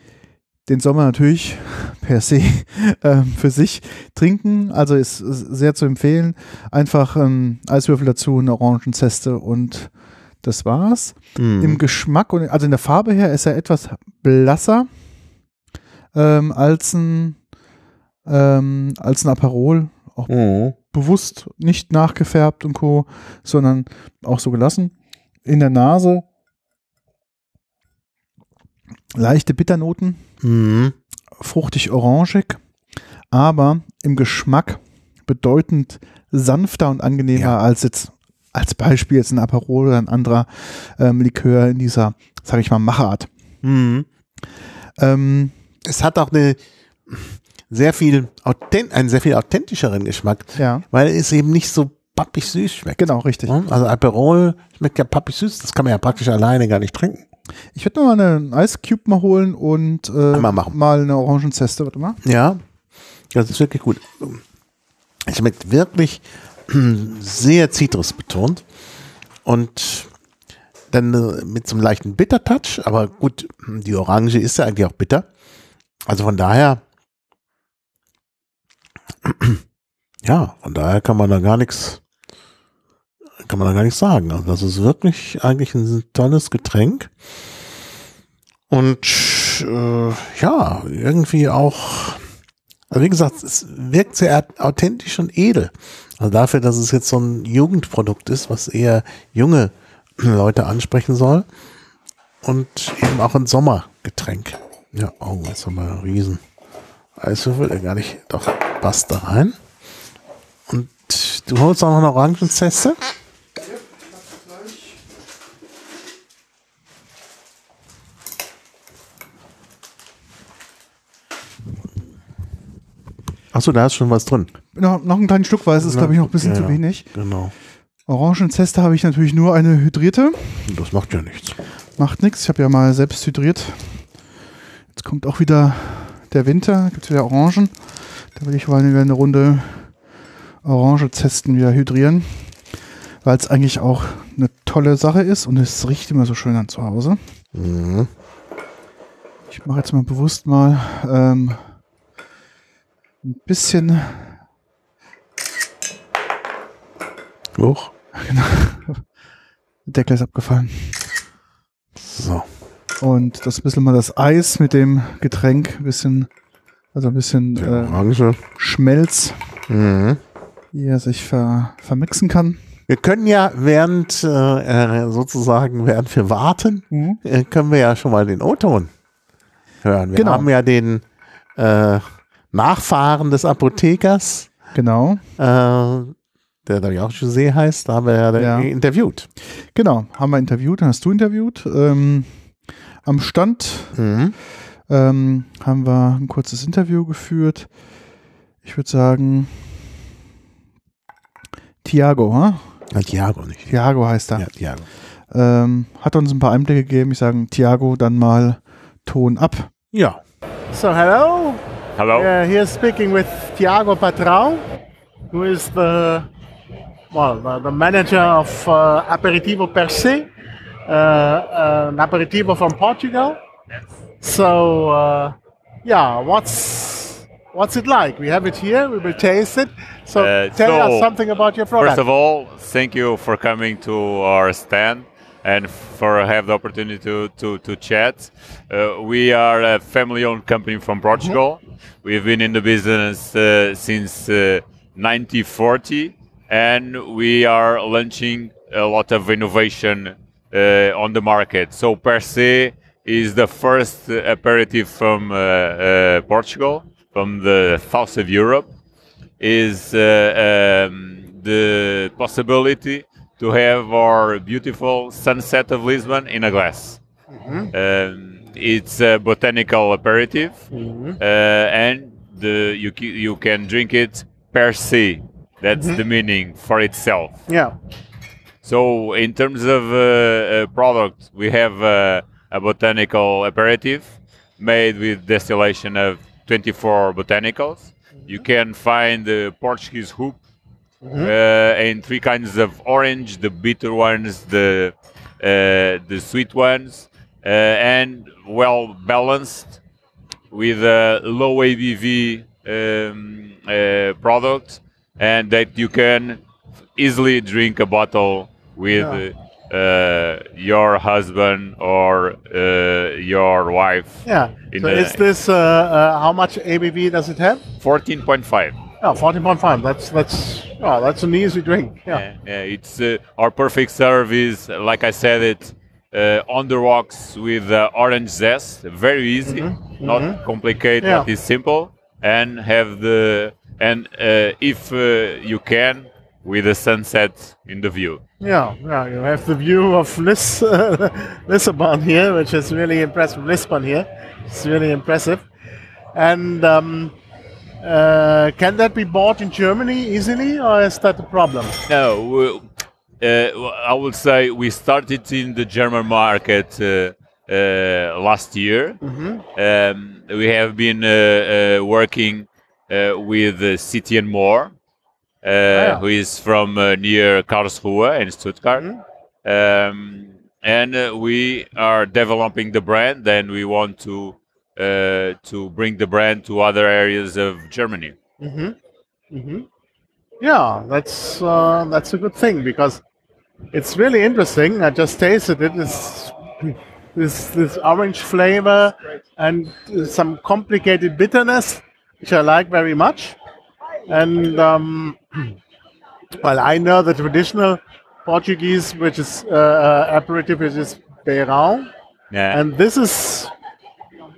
den soll man natürlich per se ähm, für sich trinken. Also ist ist sehr zu empfehlen. Einfach ähm, Eiswürfel dazu, eine Orangenzeste und das war's. Mhm. Im Geschmack und also in der Farbe her ist er etwas blasser ähm, als ein ähm, als ein Aperol. Auch Mhm. Bewusst nicht nachgefärbt und co, sondern auch so gelassen. In der Nase leichte Bitternoten, Mhm. fruchtig orangig, aber im Geschmack bedeutend sanfter und angenehmer Ja. als jetzt als Beispiel jetzt ein Aperol oder ein anderer ähm, Likör in dieser, sage ich mal, Machart. Mhm. Ähm, Es hat auch eine sehr viel authent einen sehr viel authentischeren Geschmack, ja, weil es eben nicht so pappig süß schmeckt. genau, richtig. Also Aperol schmeckt ja pappig süß, das kann man ja praktisch alleine gar nicht trinken. Ich werde mal einen Ice Cube mal holen und äh, mal eine Orangenzeste, warte mal. Ja, das ist wirklich gut. Es schmeckt wirklich sehr zitrusbetont und dann äh, mit so einem leichten Bitter-Touch, aber gut, die Orange ist ja eigentlich auch bitter. Also von daher, ja, von daher kann man da gar nichts, kann man da gar nichts sagen. Also das ist wirklich eigentlich ein tolles Getränk. Und äh, ja, irgendwie auch, also wie gesagt, es wirkt sehr authentisch und edel. Also dafür, dass es jetzt so ein Jugendprodukt ist, was eher junge Leute ansprechen soll. Und eben auch ein Sommergetränk. Ja, oh, jetzt haben wir einen riesen Eiswürfel, der gar nicht, doch, passt da rein. Und du holst auch noch eine Orangenzeste? Achso, da ist schon was drin. Noch, noch ein kleines Stück, weil es ist, glaube ich, noch ein bisschen Ja, zu wenig. Genau. Orangenzeste habe ich natürlich nur eine hydrierte. Das macht ja nichts. Macht nichts. Ich habe ja mal selbst hydriert. Jetzt kommt auch wieder der Winter. Gibt es wieder Orangen. Da will ich mal wieder eine Runde Orange testen, wieder hydrieren. Weil es eigentlich auch eine tolle Sache ist und es riecht immer so schön an zu Hause. Mhm. Ich mache jetzt mal bewusst mal ähm, ein bisschen Hoch. Der Deckel ist abgefallen. So. Und das ein bisschen mal das Eis mit dem Getränk, ein bisschen, also ein bisschen äh. Schmelz, Mhm. wie er sich ver, vermixen kann. Wir können ja während äh, äh, sozusagen, während wir warten, Mhm. äh, können wir ja schon mal den O-Ton hören. Wir Genau. haben ja den äh, Nachfahren des Apothekers, Genau, äh, der glaube ich auch José heißt, da haben wir ja, Ja. interviewt. genau. Haben wir interviewt, hast du interviewt. Ähm, am Stand Mhm. ähm, haben wir ein kurzes Interview geführt. Ich würde sagen, Tiago, huh? Ja, Thiago nicht. Tiago heißt er. Ja, Thiago. Ähm, hat uns ein paar Einblicke gegeben. Ich sage, Tiago, dann mal Ton ab. Ja. So hello, Hello. uh, here speaking with Tiago Patrão, who is the well the, the manager of uh, Aperitivo Per Se, uh, uh, an aperitivo from Portugal. Yes. So uh, yeah, what's what's it like? We have it here. We will taste it. So Uh, tell so, us something about your product. First of all, thank you for coming to our stand and for have the opportunity to, to, to chat. Uh, we are a family-owned company from Portugal. We've been in the business uh, since uh, 1940, and we are launching a lot of innovation uh, on the market. So per se is the first aperitif from uh, uh, Portugal, from the south of Europe is uh, um, the possibility to have our beautiful sunset of Lisbon in a glass. Um, it's a botanical aperitif, uh, and the, you, you can drink it per se. That's the meaning for itself. yeah. So, in terms of uh, uh, product, we have uh, a botanical aperitif made with distillation of 24 botanicals. You can find the Portuguese hoop uh, in three kinds of orange: the bitter ones, the uh, the sweet ones, uh, and well balanced with a low ABV um, uh, product, and that you can easily drink a bottle with uh, your husband or uh, your wife. Yeah. In so is this uh, how much ABV does it have? 14.5. Oh, 14.5. That's that's oh, that's an easy drink. Yeah. Yeah, yeah, it's uh, our perfect serve is, like I said, it uh, on the rocks with uh, orange zest. Very easy, not complicated, Yeah. it's simple. And have the and uh, if uh, you can, with the sunset in the view. Yeah, yeah, you have the view of Lis- Lisbon here, which is really impressive. Lisbon here, it's really impressive. And um, uh, can that be bought in Germany easily, or is that a problem? No, we- uh, I would say we started in the German market uh, uh, last year. Um, we have been uh, uh, working uh, with uh, City and More, uh, who is from uh, near Karlsruhe in Stuttgart. Um, and uh, we are developing the brand, and we want to uh, to bring the brand to other areas of Germany. Yeah, that's uh, that's a good thing because it's really interesting. I just tasted it. This this this orange flavor and some complicated bitterness, which I like very much. And um, well, I know the traditional Portuguese, which is uh, uh, aperitif, which is beirão, Yeah. and this is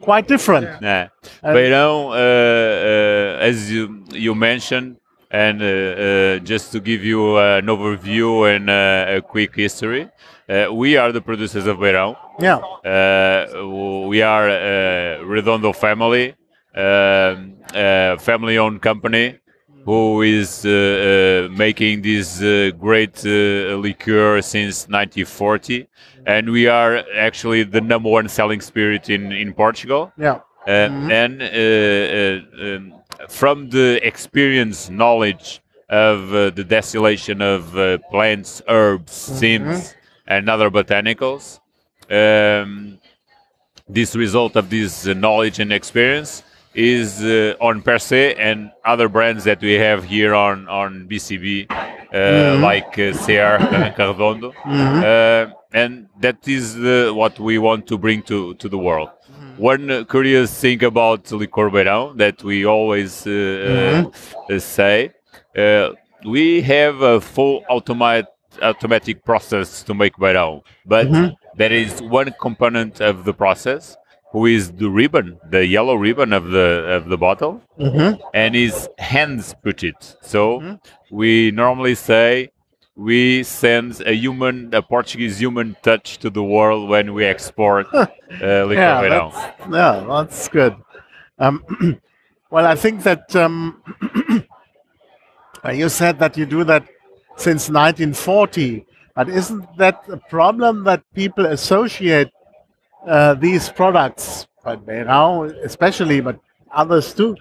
quite different. Yeah. And- Beirão, uh, uh, as you you mentioned, and uh, uh, just to give you an overview and uh, a quick history, uh, we are the producers of Beirão. Yeah, Uh, we are a Redondo family, um, a family-owned company who is uh, uh, making this uh, great uh, liqueur since 1940, and we are actually the number one selling spirit in in Portugal. yeah, Uh, and uh, uh, um, from the experience, knowledge of uh, the distillation of uh, plants, herbs, synths, and other botanicals, um, this result of this uh, knowledge and experience is uh, on Per Se and other brands that we have here on on BCB uh, like uh, and Cardondo, uh, and that is uh, what we want to bring to, to the world. One uh, curious thing about Licor Beirão that we always uh, uh, say, uh, we have a full automat automatic process to make Beirão, but there is one component of the process who is the ribbon, the yellow ribbon of the of the bottle, and his hands put it. So we normally say we send a human, a Portuguese human touch to the world when we export uh, Licor yeah, that's, yeah, that's good. Um, well, I think that um, you said that you do that since 1940, but isn't that a problem that people associate uh, these products, but now, especially, but others too,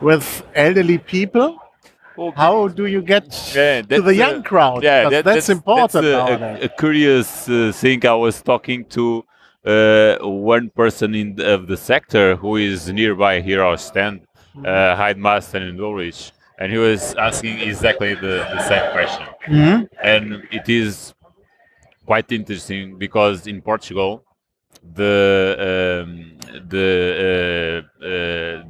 with elderly people? How do you get Yeah, to that's the a- young crowd? Yeah, that- that's, important That's a, a, a curious uh, thing. I was talking to uh, one person in the, of the sector who is nearby here our stand, Mm-hmm. uh, Heidmaster in Ulrich, and he was asking exactly the, the same question. Mm-hmm. And it is quite interesting because in Portugal, the um, the uh, uh,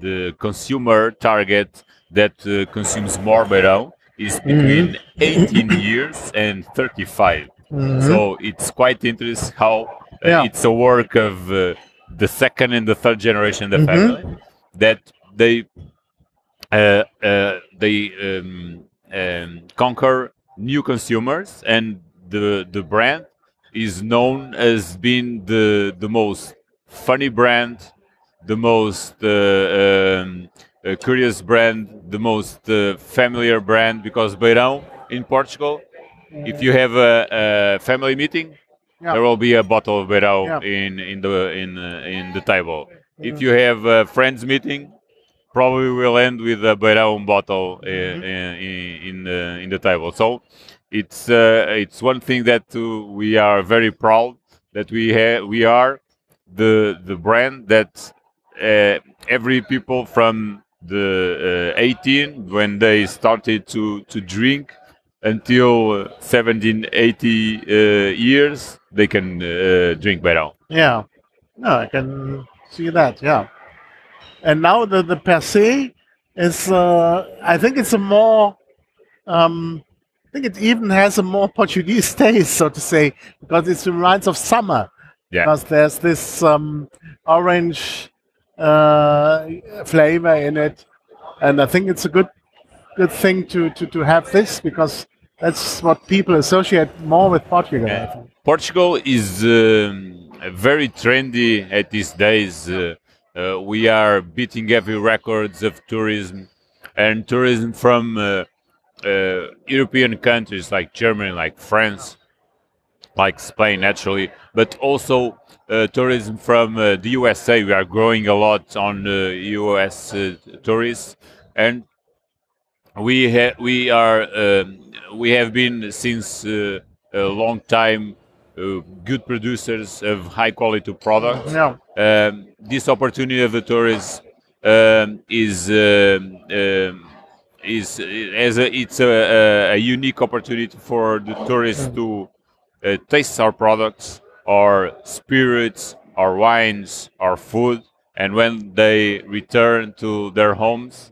the consumer target that uh, consumes more beirão is between 18 years and 35. So it's quite interesting how Yeah. it's a work of uh, the second and the third generation of the family that they uh, uh, they um, um, conquer new consumers, and the the brand is known as being the the most funny brand, the most uh, um, uh, curious brand, the most uh, familiar brand. Because Beirão in Portugal, if you have a, a family meeting, Yeah. there will be a bottle of Beirão Yeah. in in the in uh, in the table. If you have a friends meeting, probably will end with a Beirão bottle uh, in in the in the table. So it's uh, it's one thing that uh, we are very proud that we have we are the the brand that uh, every people from the uh, 18 when they started to to drink until uh, 17 80 uh, years they can drink Beirão. Yeah, no, I can see that. Yeah, and now the the per se is, I think it's a more, um, think it even has a more Portuguese taste, so to say, because it reminds of summer. Yeah. Because there's this um, orange uh, flavor in it, and I think it's a good good thing to to to have this because that's what people associate more with Portugal. I think. Portugal is um, very trendy at these days. Uh, uh, we are beating every records of tourism, and tourism from uh, uh, European countries like Germany, like France, like Spain, naturally, but also uh, tourism from uh, the USA. We are growing a lot on uh, US uh, tourists, and we ha- we are um, we have been since uh, a long time uh, good producers of high quality products. Yeah. Um, this opportunity of the tourists um, is um, um, is as a, it's a, a, a unique opportunity for the tourists to uh, taste our products, our spirits, our wines, our food, and when they return to their homes,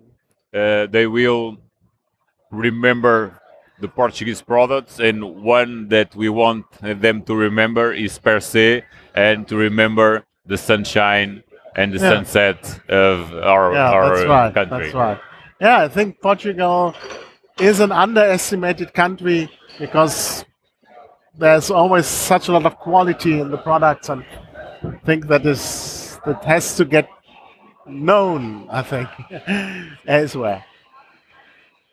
uh, they will remember the Portuguese products, and one that we want them to remember is per se, and to remember the sunshine and the Yeah. sunset of our Yeah, our that's right. country. That's right. Yeah, I think Portugal is an underestimated country because there's always such a lot of quality in the products, and I think that is that has to get known. I think well.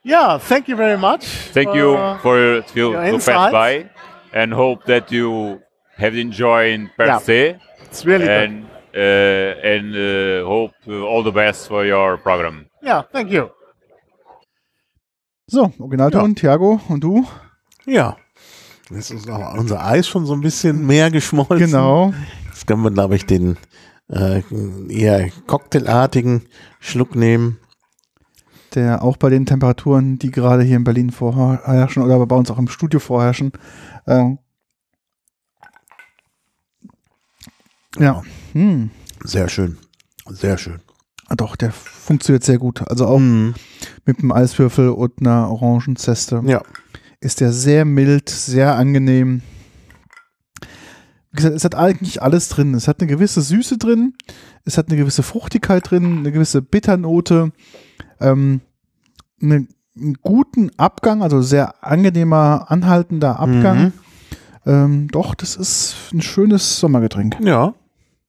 Yeah, thank you very much. Thank you for to, your to pass insights. by, and hope that you have enjoyed per Yeah. se, It's really good. and uh, and uh, hope all the best for your program. Yeah, thank you. So, Originalton, Thiago und du? Ja. Jetzt ist auch unser Eis schon so ein bisschen mehr geschmolzen. Genau. Jetzt können wir, glaube ich, den äh, eher cocktailartigen Schluck nehmen. der auch bei den Temperaturen, die gerade hier in Berlin vorherrschen oder bei uns auch im Studio vorherrschen, äh, ja, hm. Sehr schön. Sehr schön. Ah, Doch, der funktioniert sehr gut. Also auch Mhm. mit einem Eiswürfel und einer Orangenzeste Ja. ist der sehr mild, sehr angenehm. Wie gesagt, es hat eigentlich alles drin. Es hat eine gewisse Süße drin, es hat eine gewisse Fruchtigkeit drin, eine gewisse Bitternote, ähm, eine, einen guten Abgang, also sehr angenehmer, anhaltender Abgang. Mhm. Ähm, doch, das ist ein schönes Sommergetränk. Ja,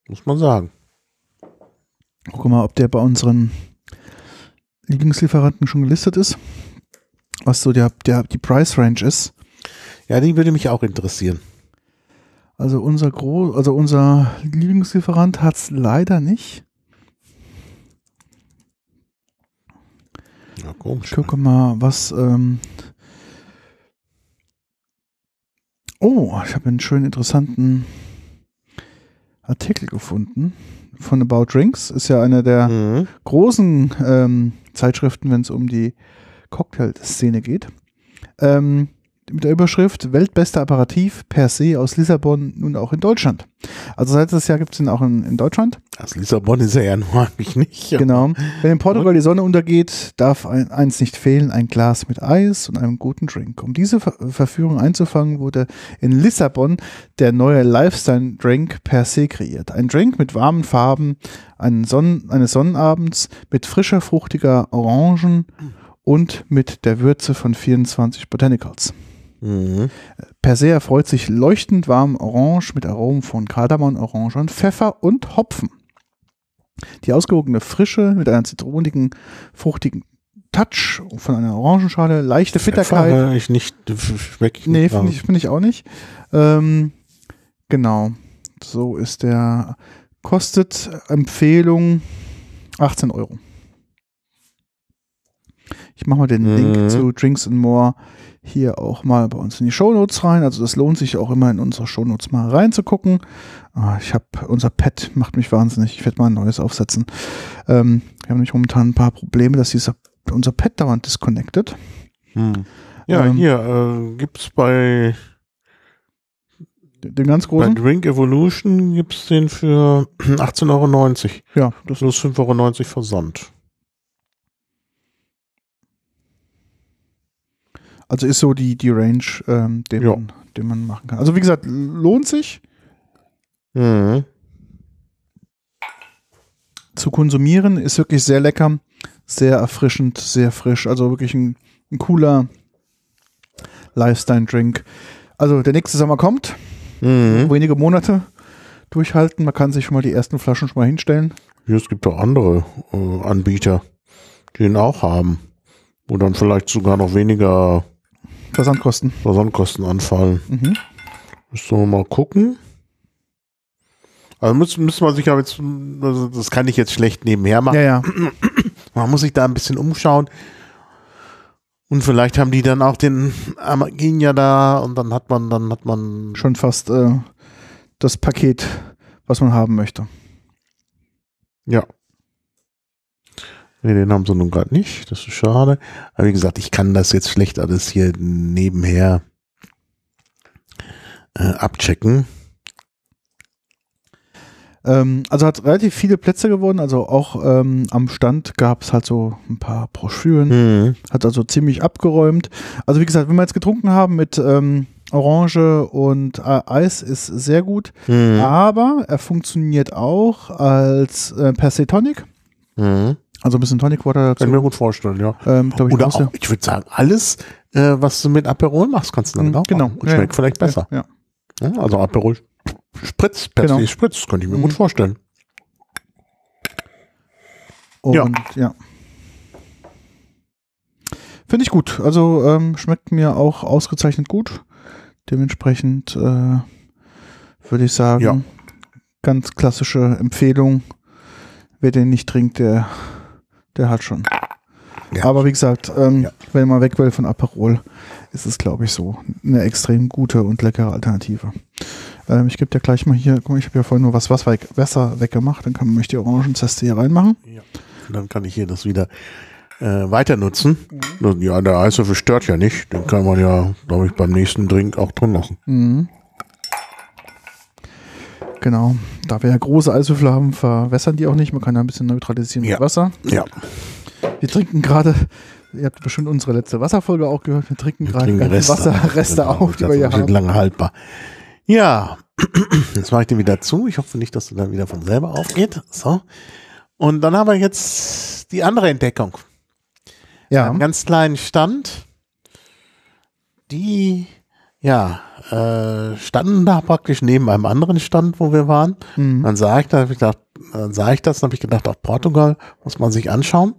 muss man sagen. Guck mal, ob der bei unseren Lieblingslieferanten schon gelistet ist. Was so der, der, die Price Range ist. Ja, die würde mich auch interessieren. Also unser Gro also unser Lieblingslieferant hat es leider nicht. Ja, komisch. Ich gucke mal, was. Ähm oh, ich habe einen schönen interessanten Artikel gefunden von About Drinks. Ist ja eine der Mhm. großen ähm, Zeitschriften, wenn es um die Cocktail-Szene geht. Ähm, mit der Überschrift Weltbeste Apparativ per se aus Lissabon nun auch in Deutschland. Also seit das Jahr gibt es den auch in, in Deutschland. Das Lissabon ist er ja nur eigentlich nicht. Genau. Wenn in Portugal die Sonne untergeht, darf ein, eins nicht fehlen, ein Glas mit Eis und einem guten Drink. Um diese Ver Verführung einzufangen, wurde in Lissabon der neue Lifestyle-Drink per se kreiert. Ein Drink mit warmen Farben, Sonnen eines Sonnenabends, mit frischer, fruchtiger Orangen und mit der Würze von 24 Botanicals. Mhm. Per se erfreut sich leuchtend warm Orange mit Aromen von Kardamom, Orange und Pfeffer und Hopfen. Die ausgewogene Frische mit einer zitronigen, fruchtigen Touch von einer Orangenschale, leichte Bitterkeit. Pfeffer, ich nicht, schmeck ich Nee, finde ich, find ich auch nicht. Ähm, genau. So ist der. Kostet Empfehlung 18 Euro. Ich mache mal den Mhm. Link zu Drinks and More hier auch mal bei uns in die Shownotes rein. Also das lohnt sich auch immer in unsere Shownotes mal reinzugucken. Ah, ich habe unser Pad macht mich wahnsinnig. Ich werde mal ein neues aufsetzen. Ähm, wir haben nämlich momentan ein paar Probleme, dass dieser, unser Pad dauernd disconnected. Hm. Ja, Ähm, hier äh, gibt's bei, Den ganz bei großen. Drink Evolution gibt's den für 18,90 Euro. Ja, das Plus 5,90 Euro Versand. Also ist so die, die Range, ähm, den, Ja. man, den man machen kann. Also wie gesagt, lohnt sich Mhm. zu konsumieren, ist wirklich sehr lecker, sehr erfrischend, sehr frisch. Also wirklich ein, ein cooler Lifestyle-Drink. Also der nächste Sommer kommt, Mhm. wenige Monate durchhalten. Man kann sich schon mal die ersten Flaschen schon mal hinstellen. Hier, es gibt auch andere äh, Anbieter, die ihn auch haben. Wo dann vielleicht sogar noch weniger Versandkosten. Versandkosten anfallen. Mhm. Müssen wir mal gucken. Also muss, müssen wir sich aber jetzt, also das kann ich jetzt schlecht nebenher machen. Ja, ja. Man muss sich da ein bisschen umschauen. Und vielleicht haben die dann auch den Amaginia da und dann hat man, dann hat man Schon fast äh, das Paket, was man haben möchte. Ja. Nee, den haben sie nun gerade nicht. Das ist schade. Aber wie gesagt, ich kann das jetzt schlecht alles hier nebenher äh, abchecken. Ähm, also hat relativ viele Plätze gewonnen. Also auch ähm, am Stand gab es halt so ein paar Broschüren. Mhm. Hat also ziemlich abgeräumt. Also wie gesagt, wenn wir jetzt getrunken haben mit ähm, Orange und äh, Eis, ist sehr gut. Mhm. Aber er funktioniert auch als äh, per se Tonic. Mhm. Also ein bisschen Tonic Water Kann ich mir gut vorstellen, ja. Ähm, ich, Oder auch, ja- ich würde sagen, alles, äh, was du mit Aperol machst, kannst du damit Mhm, auch genau. machen. Und schmeckt ja. vielleicht besser. Ja. Ja, also Aperol Spritz, per Genau. Spritz, könnte ich mir Mhm. gut vorstellen. Und Ja. ja. Finde ich gut. Also ähm, schmeckt mir auch ausgezeichnet gut. Dementsprechend äh, würde ich sagen, Ja. ganz klassische Empfehlung. Wer den nicht trinkt, der, der hat schon. Ja. Aber wie gesagt, ähm, Ja. wenn man weg will von Aperol, ist es, glaube ich, so eine extrem gute und leckere Alternative. Ähm, ich gebe dir gleich mal hier, guck mal, ich habe ja vorhin nur was, was weg, Wasser weggemacht, dann kann man mich die Orangenzeste hier reinmachen. Ja. Und dann kann ich hier das wieder äh, weiter nutzen. Ja, der Eiswürfel stört ja nicht. Den kann man ja, glaube ich, beim nächsten Drink auch drin lassen. Mhm. Genau. Da wir ja große Eiswürfel haben, verwässern die auch nicht. Man kann da ein bisschen neutralisieren Ja. mit Wasser. Ja, Wir trinken gerade, ihr habt bestimmt unsere letzte Wasserfolge auch gehört, wir trinken gerade. Wasserreste Genau, auf, die wir hier sind haben. lange haltbar. Ja, jetzt mache ich den wieder zu. Ich hoffe nicht, dass der dann wieder von selber aufgeht. So. Und dann haben wir jetzt die andere Entdeckung. Ja, Einen ganz kleinen Stand. Die, ja, äh, standen da praktisch neben einem anderen Stand, wo wir waren. Mhm. Dann sah ich, da hab ich gedacht, dann sah ich das, dann habe ich gedacht, auch Portugal muss man sich anschauen.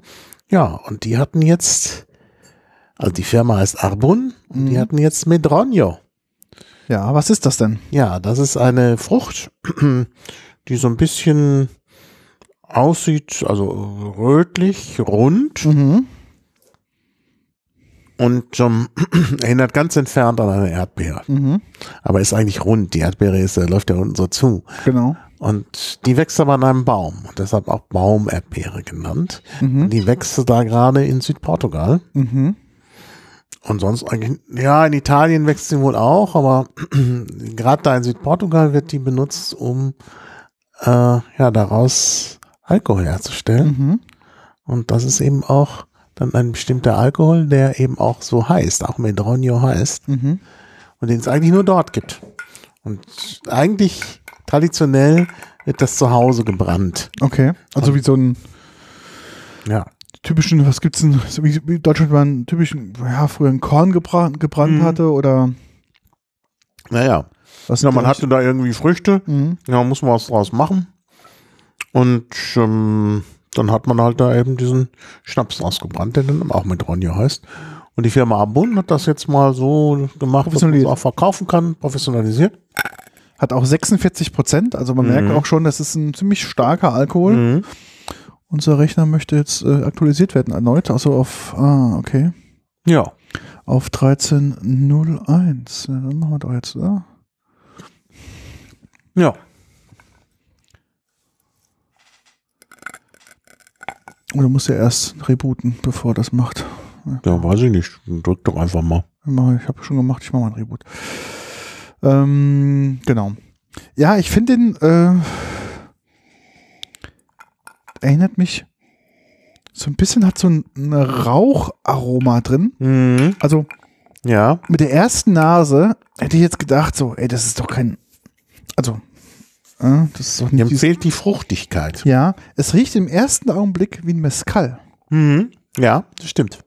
Ja, und die hatten jetzt, also die Firma heißt Arbun, und die Mhm. hatten jetzt Medronio. ja, was ist das denn? Ja, das ist eine Frucht, die so ein bisschen aussieht, also rötlich, rund Mhm. Und ähm, erinnert ganz entfernt an eine Erdbeere. Mhm. Aber ist eigentlich rund. Die Erdbeere ist, äh, läuft ja unten so zu. Genau. Und die wächst aber an einem Baum. Und deshalb auch Baumerdbeere genannt. Mhm. Die wächst da gerade in Südportugal. Mhm. Und sonst eigentlich, ja, in Italien wächst sie wohl auch, aber gerade da in Südportugal wird die benutzt, um äh, ja daraus Alkohol herzustellen. Mhm. Und das ist eben auch dann ein bestimmter Alkohol, der eben auch so heißt, auch Medronio heißt. Mhm. Und den es eigentlich nur dort gibt. Und eigentlich traditionell wird das zu Hause gebrannt. Okay. Also wie so ein Ja. typischen, was gibt's denn, wie, Deutschland mal einen typischen, ja, früher ein Korn gebrannt, gebrannt Mhm. hatte oder Naja. was? Ja, man hatte da irgendwie Früchte. Mhm. Ja, muss man was draus machen. Und ähm, dann hat man halt da eben diesen Schnaps ausgebrannt, der dann auch mit Ronja heißt. Und die Firma Abun hat das jetzt mal so gemacht, dass man es auch verkaufen kann, professionalisiert. Hat auch 46 Prozent, also man merkt Mhm. auch schon, das ist ein ziemlich starker Alkohol. Mhm. Unser Rechner möchte jetzt äh, aktualisiert werden erneut, also auf, ah, okay, Ja. auf 13.01. Ja, dann machen wir doch jetzt, oder? Ja. Oder muss ja erst rebooten, bevor er das macht. Ja, weiß ich nicht. Drück doch einfach mal. Ich habe schon gemacht, ich mache mal ein Reboot. Ähm, genau. Ja, ich finde den, äh, erinnert mich so ein bisschen, hat so ein, ein Raucharoma drin. Mhm. Also Ja. mit der ersten Nase hätte ich jetzt gedacht, so, ey, das ist doch kein, also, das ist doch nicht dieses, fehlt die Fruchtigkeit. Ja, es riecht im ersten Augenblick wie ein Mescal. Mhm. Ja, das stimmt.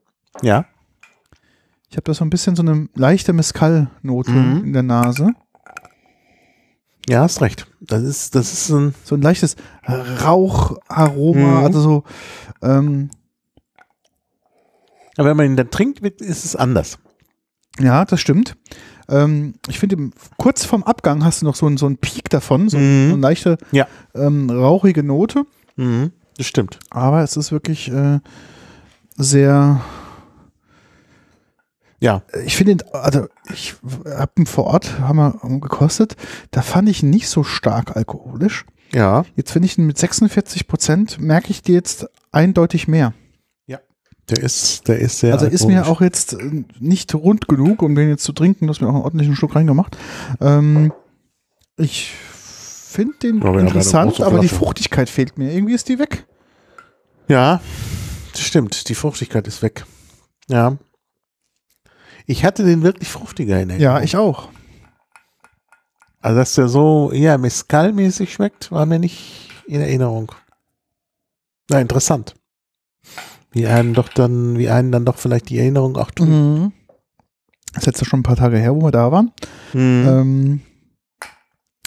Ja. Ich habe da so ein bisschen so eine leichte Mescal-Note Mhm. in der Nase. Ja, hast recht. Das ist, das ist ein, so ein leichtes Raucharoma, Mhm. also so, ähm, aber wenn man ihn dann trinkt, ist es anders. ja, das stimmt. Ähm, ich finde, kurz vorm Abgang hast du noch so einen, so einen Peak davon, so, Mhm. so eine leichte Ja. ähm, rauchige Note, Mhm. Das stimmt. aber es ist wirklich äh, sehr, Ja. ich finde, also ich habe ihn vor Ort, haben wir gekostet, da fand ich ihn nicht so stark alkoholisch. Ja. Jetzt finde ich ihn mit 46 Prozent, merke ich dir jetzt eindeutig mehr. Der ist, der ist sehr. Also ist mir auch jetzt äh, nicht rund genug, um den jetzt zu trinken. Du hast mir auch einen ordentlichen Schluck reingemacht. Ähm, ich finde den aber interessant, aber die. Fruchtigkeit fehlt mir. Irgendwie ist die weg. Ja, das stimmt. Die Fruchtigkeit ist weg. Ja. Ich hatte den wirklich fruchtiger in Erinnerung. Ja, ich auch. Also, dass der so eher Mescal-mäßig schmeckt, war mir nicht in Erinnerung. Na, interessant. Wie einem doch dann, wie einen dann doch vielleicht die Erinnerung auch tut. Mhm. Das ist jetzt schon ein paar Tage her, wo wir da waren. Mhm. Ähm,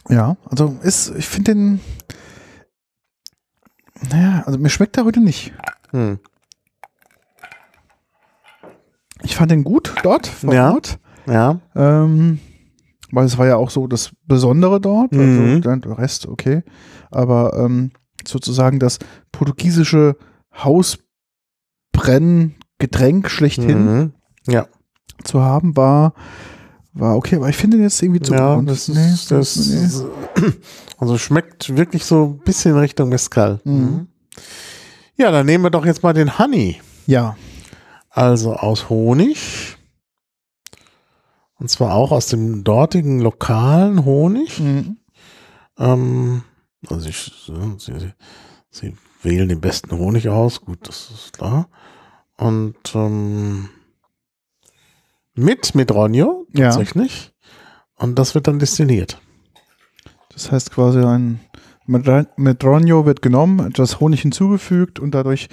ja, also ist, ich finde den, naja, also mir schmeckt er heute nicht. Hm. Ich fand den gut dort vor Ja. Ort. Ja. Ähm, weil es war ja auch so das Besondere dort. Also Mhm. der Rest, okay. Aber ähm, sozusagen das portugiesische Hausbrenngetränk schlechthin Mhm. Ja. zu haben, war, war okay. Aber ich finde den jetzt irgendwie zu Ja, rund. das Nee, ist, das nee. also schmeckt wirklich so ein bisschen Richtung Mescal. Mhm. Ja, dann nehmen wir doch jetzt mal den Honey. Ja. Also aus Honig. Und zwar auch aus dem dortigen lokalen Honig. Mhm. Ähm, also ich, sie, sie wählen den besten Honig aus, gut, das ist klar. Und ähm, mit Medronio Ja. tatsächlich. Und das wird dann destilliert. Das heißt quasi ein Medronio wird genommen, etwas Honig hinzugefügt und dadurch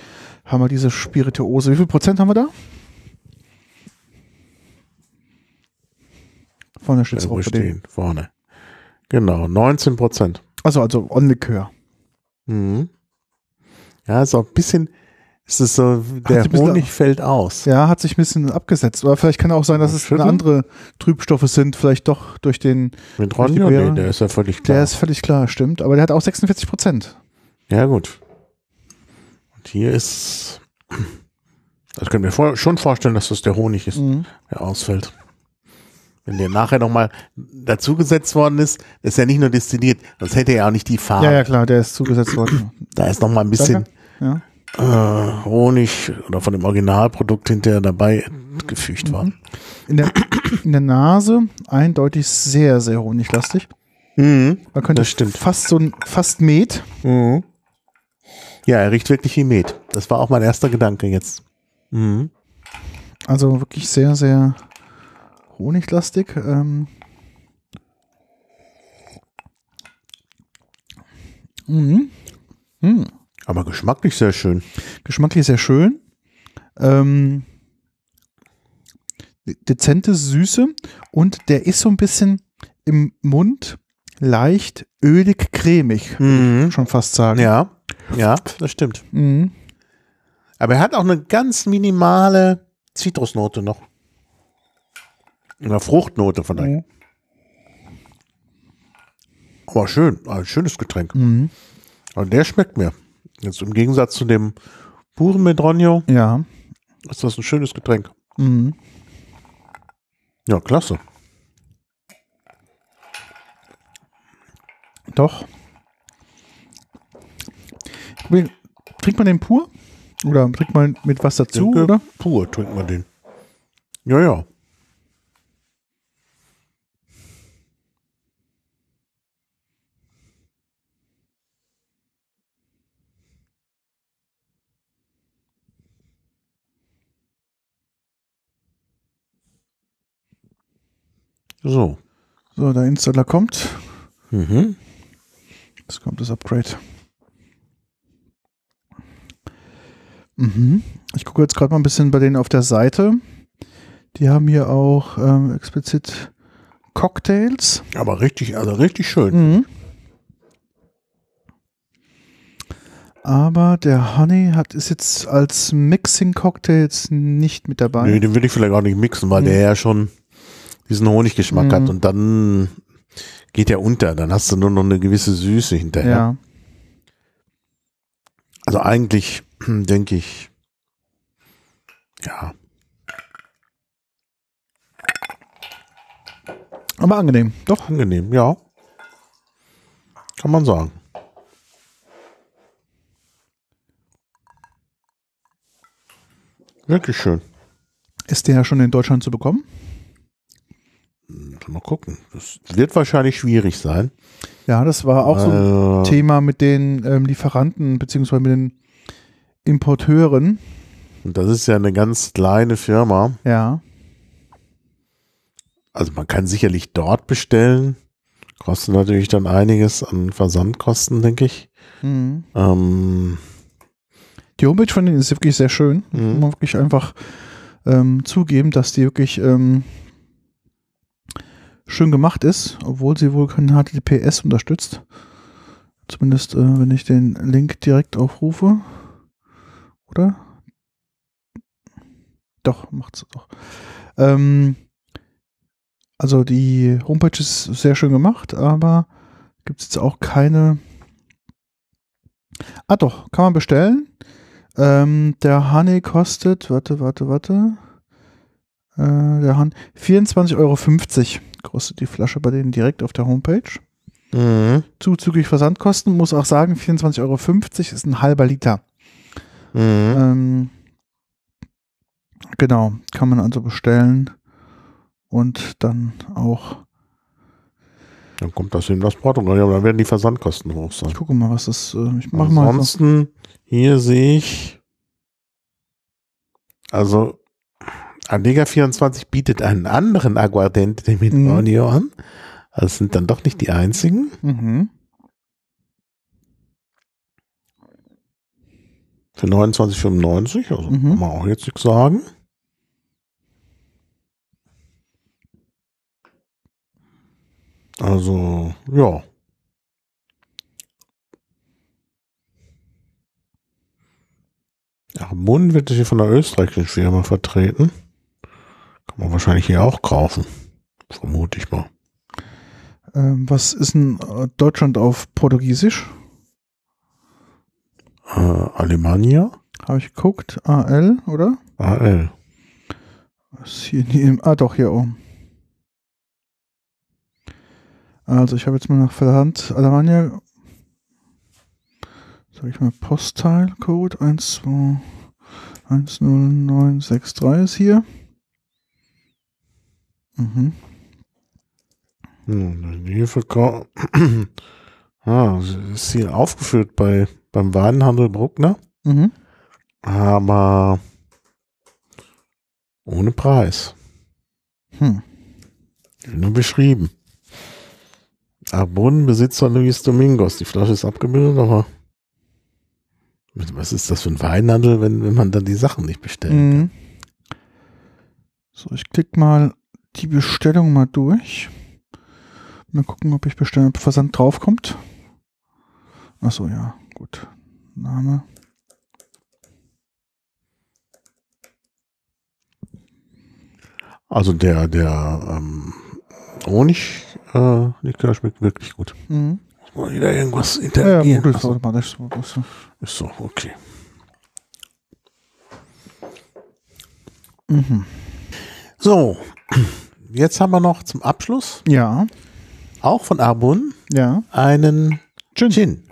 haben wir diese Spirituose. Wie viel Prozent haben wir da? Vorne steht es bei denen. stehen, vorne. Genau, 19 Prozent. Also, also on Likör. Mhm. Ja, auch ein bisschen, ist es so, der Honig fällt aus. Ja, hat sich ein bisschen abgesetzt. Oder vielleicht kann auch sein, dass es andere Trübstoffe sind, vielleicht doch durch den, Mit die nee, der ist ja völlig klar. der ist völlig klar, stimmt, aber der hat auch 46 Prozent. Ja, gut. Und hier ist. Das können wir vor, schon vorstellen, dass das der Honig ist, Mhm. der ausfällt. Wenn der nachher nochmal dazugesetzt worden ist, ist ja nicht nur destilliert, sonst hätte er auch nicht die Farbe. Ja, ja, klar, der ist zugesetzt worden. Da ist nochmal ein bisschen Ja. äh, Honig oder von dem Originalprodukt hinterher dabei gefügt worden. In der, in der Nase eindeutig sehr, sehr honiglastig. Mhm. Man könnte Das stimmt. fast so ein, fast Met. Mhm. Ja, er riecht wirklich wie Met. Das war auch mein erster Gedanke jetzt. Mhm. Also wirklich sehr, sehr honiglastig. Ähm. Mhm. Mhm. Aber geschmacklich sehr schön. Geschmacklich sehr schön. Ähm, de- dezente Süße und der ist so ein bisschen im Mund leicht ölig cremig, Mhm. schon fast sagen. Ja, ja, das stimmt. Mhm. Aber er hat auch eine ganz minimale Zitrusnote noch. Eine Fruchtnote von Mhm. Aber schön, ein schönes Getränk. Mhm. Und der schmeckt mir. Jetzt im Gegensatz zu dem puren Medronio Ja. ist das ein schönes Getränk. Mhm. Ja, klasse. Doch. Trinkt man den pur? Oder trinkt man mit was dazu, Denke, oder? Pur trinkt man den. Ja, ja. So. So, der Installer kommt. Mhm. Jetzt kommt das Upgrade. Mhm. Ich gucke jetzt gerade mal ein bisschen bei denen auf der Seite. Die haben hier auch ähm, explizit Cocktails. Aber richtig, also richtig schön. Mhm. Aber der Honey hat ist jetzt als Mixing Cocktails nicht mit dabei. Nee, den will ich vielleicht auch nicht mixen, weil Mhm. der ja schon diesen Honiggeschmack Mhm. hat und dann geht der unter. Dann hast du nur noch eine gewisse Süße hinterher. ja. Also eigentlich denke ich, ja, Aber angenehm. Doch. angenehm, ja. Kann man sagen. Wirklich schön. Ist der schon in Deutschland zu bekommen? Mal gucken. Das wird wahrscheinlich schwierig sein. Ja, das war auch so ein Äh, Thema mit den ähm, Lieferanten beziehungsweise mit den Importeuren. und das ist ja eine ganz kleine Firma. Ja. Also man kann sicherlich dort bestellen. Kostet natürlich dann einiges an Versandkosten, denke ich. Mhm. Ähm, Die Homepage von denen ist wirklich sehr schön. Mhm. Muss man wirklich einfach ähm, zugeben, dass die wirklich ähm, schön gemacht ist, obwohl sie wohl kein HTTPS unterstützt. Zumindest, äh, wenn ich den Link direkt aufrufe. Oder? Doch, macht's doch. Ähm, also die Homepage ist sehr schön gemacht, aber gibt es jetzt auch keine. Ah doch, kann man bestellen. Ähm, der Honey kostet, warte, warte, warte. Äh, der Honey, 24,50 Euro kostet die Flasche bei denen direkt auf der Homepage. mhm, Zuzüglich Versandkosten, muss auch sagen, 24,50 Euro ist ein halber Liter. mhm. Ähm, Genau, kann man also bestellen und dann auch, Dann kommt das in das Portugal, aber dann werden die Versandkosten hoch sein. ich gucke mal, was das, äh, ich mach mal. so- Ansonsten, hier sehe ich, also Adega 24 bietet einen anderen Aguardente de Midonio an. Das sind dann doch nicht die einzigen. Mhm. Für 29,95, also Mhm. kann man auch jetzt nichts sagen. Also, ja. Ja, Mund wird hier von der österreichischen Firma vertreten. Kann man wahrscheinlich hier auch kaufen. Vermute ich mal. Ähm, was ist denn äh, Deutschland auf Portugiesisch? Äh, Alemannia? Habe ich geguckt. AL, oder? AL. Was ist hier im, ah, doch, hier oben. Also, ich habe jetzt mal nach Verhand Alemannia. Sag ich mal Postteilcode 1210963 ist hier. Mhm. Hm, verkauft. ah, ist hier aufgeführt bei, beim Warenhandel Bruckner, Mhm. aber ohne Preis. Hm. Nur beschrieben. Arbon, Besitzer Luis Domingos. Die Flasche ist abgebildet, aber was ist das für ein Weinhandel, wenn, wenn man dann die Sachen nicht bestellt? Mhm. So, ich klicke mal die Bestellung mal durch. Mal gucken, ob ich bestellen, ob Versand draufkommt. Achso, ja, gut. Name. Also der, der ähm, Honig, äh, Likör schmeckt wirklich gut. Mhm. Muss mal wieder irgendwas Ja, ja, interagieren. gut, ist Achso, automatisch so. so. ist so, okay. Mhm. So, jetzt haben wir noch zum Abschluss, Ja, auch von Arbon, ja. einen Gin. Gin.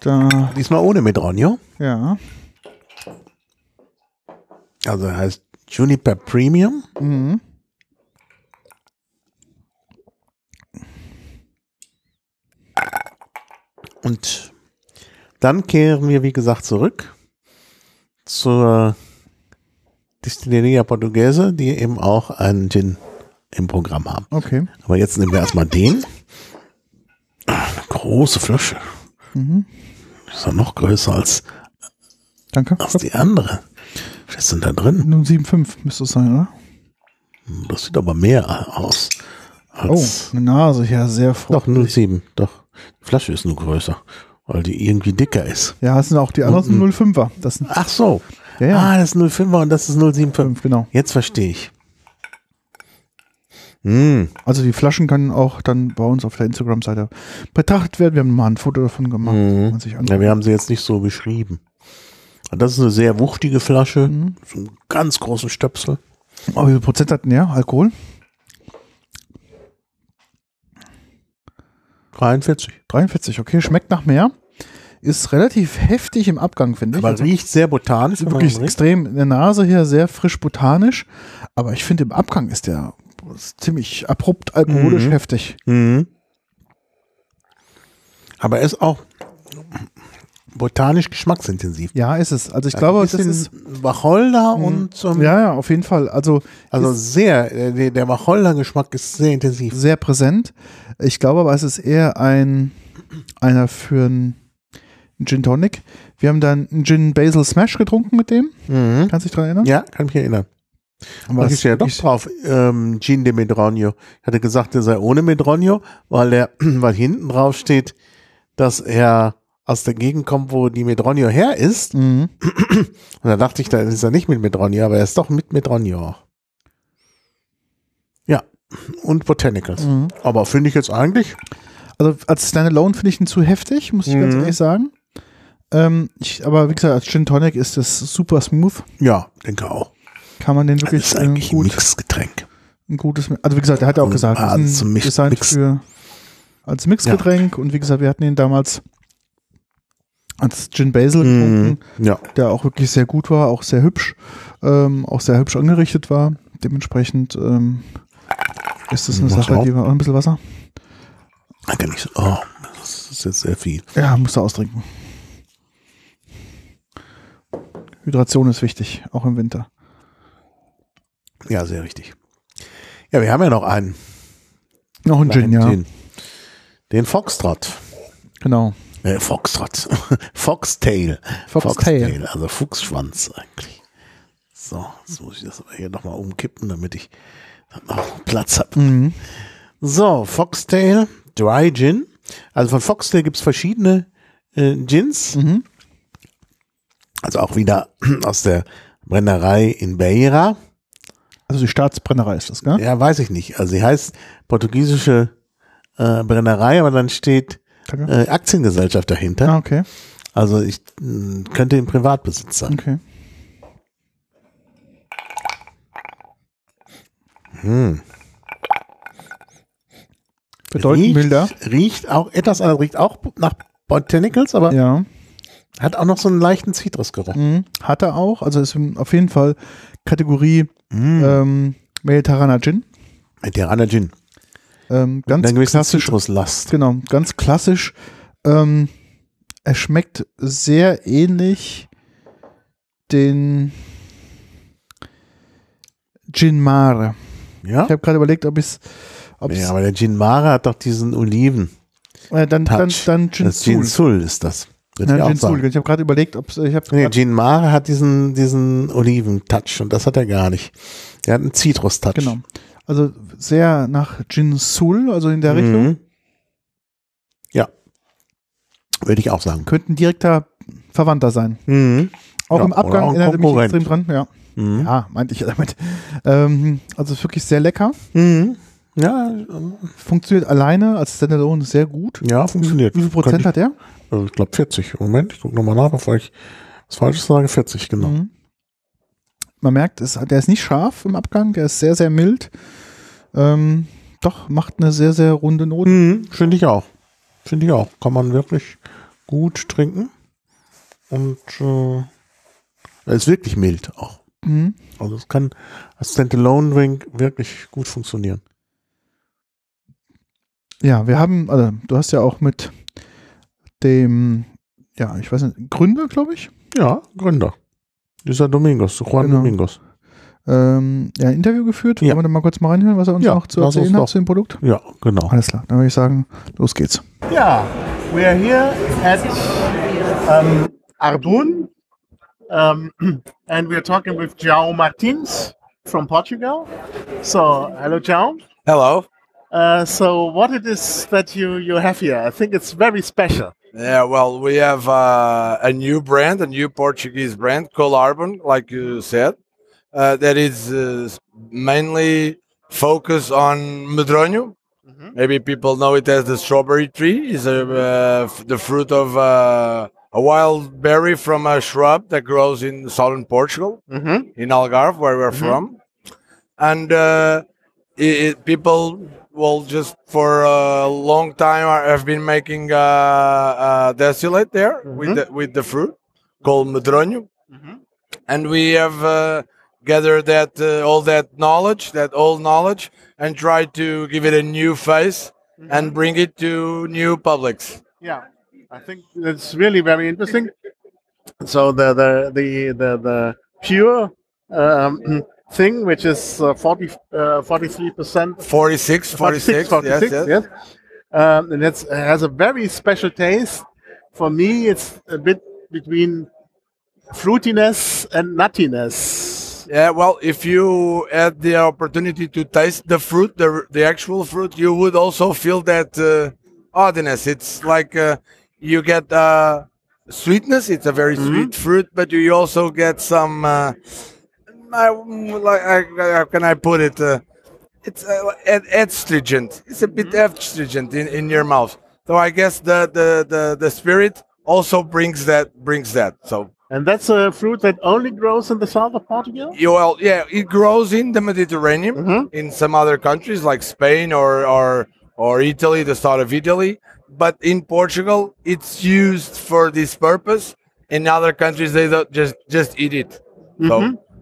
Da, Diesmal ohne Medronio. ja. Also er heißt Juniper Premium. Mhm. Und dann kehren wir, wie gesagt, zurück zur Distilleria Portuguese, die eben auch einen Gin im Programm haben. Okay. Aber jetzt nehmen wir erstmal den. Eine große Flasche. Mhm. Ist ja noch größer als, Danke. als die andere. Was ist denn da drin? 075 müsste es sein, oder? Das sieht aber mehr aus. Oh, Als eine Nase, ja, sehr Doch, fruchtig. 07, doch. Die Flasche ist nur größer, weil die irgendwie dicker ist. Ja, es sind auch die anderen sind 05er. Das sind Ach so. Ja, ja. Ah, das ist 05er und das ist 075. fünf, genau. Jetzt verstehe ich. Hm. Also die Flaschen können auch dann bei uns auf der Instagram-Seite betrachtet werden. Wir haben mal ein Foto davon gemacht. Mhm. kann Man sich Ja, wir haben sie jetzt nicht so beschrieben. Das ist eine sehr wuchtige Flasche. Mhm. So einen ganz großen Stöpsel. Aber wie viel Prozent hat denn der Alkohol? 43. 43, okay. Schmeckt nach mehr. Ist relativ heftig im Abgang, finde ich. Aber Also riecht sehr botanisch. man wirklich riecht. extrem in der Nase hier sehr frisch botanisch. Aber ich finde im Abgang ist der ziemlich abrupt alkoholisch Mhm. heftig. Mhm. Aber er ist auch botanisch geschmacksintensiv. Ja, ist es. Also ich Ein glaube, das ist Wacholder Mhm. und ähm, ja, ja, auf jeden Fall. Also also ist sehr, äh, der, der Wacholder-Geschmack ist sehr intensiv. sehr präsent. Ich glaube aber, es ist eher ein einer für einen Gin Tonic. Wir haben dann einen Gin Basil Smash getrunken mit dem. Mhm. Kannst du dich daran erinnern? Ja, kann mich erinnern. Aber Was es ist ja doch drauf, ähm, Gin de Medronio. Ich hatte gesagt, er sei ohne Medronio, weil er, weil hinten drauf steht, dass er aus der Gegend kommt, wo die Medronio her ist. Mhm. Und da dachte ich, da ist er nicht mit Medronio, aber er ist doch mit Medronio. Ja. Und Botanicals. Mhm. Aber finde ich jetzt eigentlich, Also als Standalone finde ich ihn zu heftig, muss ich ganz Mhm. ehrlich sagen. Ähm, ich, aber wie gesagt, als Gin Tonic ist das super smooth. ja, denke auch. Kann man den Das wirklich ist äh, eigentlich ein gut, Mixgetränk. ein gutes, also wie gesagt, er hat ja auch Und- gesagt, das ist ein Mix- Design Mix. für als Mixgetränk und wie gesagt, wir hatten ihn damals als Gin Basil Mhm. getrunken, Ja. der auch wirklich sehr gut war, auch sehr hübsch, ähm, auch sehr hübsch angerichtet war. Dementsprechend ähm, ist das eine Sache, die wir auch ein bisschen Wasser. Kann ich so, oh, das ist jetzt sehr viel. Ja, musst du austrinken. Hydration ist wichtig, auch im Winter. Ja, sehr richtig. Ja, wir haben ja noch einen. Noch ein Gin, ja. Den, den Foxtrot. Genau. Äh, Foxtrot. Foxtail. Foxtail. Also Fuchsschwanz eigentlich. So, jetzt muss ich das aber hier nochmal umkippen, damit ich noch Platz habe. Mhm. So, Foxtail Dry Gin. Also von Foxtail gibt's verschiedene äh, Gins. Mhm. Also auch wieder aus der Brennerei in Beira. Also die Staatsbrennerei ist das, gell? Ja, weiß ich nicht. Also sie heißt portugiesische äh, Brennerei, aber dann steht äh, Aktiengesellschaft dahinter. Ah, okay. Also ich mh, könnte im Privatbesitz sein. Okay. Hm. Bedeutend riecht, milder. Riecht auch etwas anders, riecht auch nach Botanicals, aber Ja. Hat auch noch so einen leichten Zitrusgeruch. Mhm. Hat er auch. Also ist auf jeden Fall Kategorie Mm. ähm, Mediterraner Gin. Mediterraner Gin. Ähm, ganz klassisch. Zitruslast. Genau, ganz klassisch. Ähm, er schmeckt sehr ähnlich den Gin Mare. Ja? Ich habe gerade überlegt, ob ich es. Ja, aber der Gin Mare hat doch diesen Oliven. äh, dann, dann, Touch. dann Gin das Gin. Sul ist das. Würde ich auch Gin Sul. sagen. Ich habe gerade überlegt, ob ich habe Nee, Gin Mare hat diesen, diesen Oliven-Touch und das hat er gar nicht. Der hat einen Zitrus-Touch. genau. Also sehr nach Gin Sul, also in der Richtung. Mhm. Ja. Würde ich auch sagen. Könnten direkter Verwandter sein. Mhm. Auch Ja, im auch Abgang ein erinnert er mich extrem dran. Ja. Mhm. ja, meinte ich damit. Ähm, also wirklich sehr lecker. Mhm. Ja, Funktioniert alleine als Standalone sehr gut. ja, funktioniert. Wie viel Prozent hat er? ich, also ich glaube 40. Moment, ich gucke nochmal nach, bevor ich was Falsches sage. 40, genau. Mhm. Man merkt, es, der ist nicht scharf im Abgang, der ist sehr, sehr mild. Ähm, doch, macht eine sehr, sehr runde Note. Mhm. Finde ich auch. Finde ich auch. Kann man wirklich gut trinken. Und äh, er ist wirklich mild auch. Mhm. Also es kann als Standalone Drink wirklich gut funktionieren. Ja, wir haben, also du hast ja auch mit dem, ja, ich weiß nicht, Gründer, glaube ich, Ja, Gründer. Dieser Domingos, Juan Genau. Domingos. ähm, ja, ein Interview geführt. Ja. Wollen wir da mal kurz mal reinhören, was er uns Ja, noch zu erzählen hat zu dem Produkt? Ja, genau. Alles klar, dann würde ich sagen, los geht's. Yeah, we are here at um, Arbun, um, and we're talking with João Martins from Portugal. So, hello, João. Hello. Uh, so, what it is that you you have here? I think it's very special. Yeah, well, we have uh, a new brand, a new Portuguese brand called Arbon, like you said, uh, that is uh, mainly focused on Medronho. Maybe people know it as the strawberry tree. It's uh, the fruit of uh, a wild berry from a shrub that grows in southern Portugal, Mm-hmm. in Algarve, where we're from. And uh, it, it, people will just for a long time I've been making uh, uh, distillate there with the, with the fruit called Medronho, and we have uh, gathered that uh, all that knowledge, that old knowledge, and tried to give it a new face and bring it to new publics. Yeah, I think it's really very interesting. So the the the the, the pure um, thing, which is uh, 40, uh, 43%. 46, 46, 46, yes, yes. Um, and it's, it has a very special taste. For me, it's a bit between fruitiness and nuttiness. Yeah, well, if you had the opportunity to taste the fruit, the the actual fruit, you would also feel that uh, oddness. It's like uh, you get uh, sweetness. It's a very sweet fruit, but you also get some. I, like, I, how can I put it? Uh, it's uh, astringent. It's a bit astringent in, in your mouth. So I guess the, the, the, the spirit also brings that brings that. So And that's a fruit that only grows in the south of Portugal? yeah, well, yeah, it grows in the Mediterranean, Mhm. in some other countries like Spain or or or Italy, the south of Italy. But in Portugal, it's used for this purpose. In other countries, they don't just just eat it. So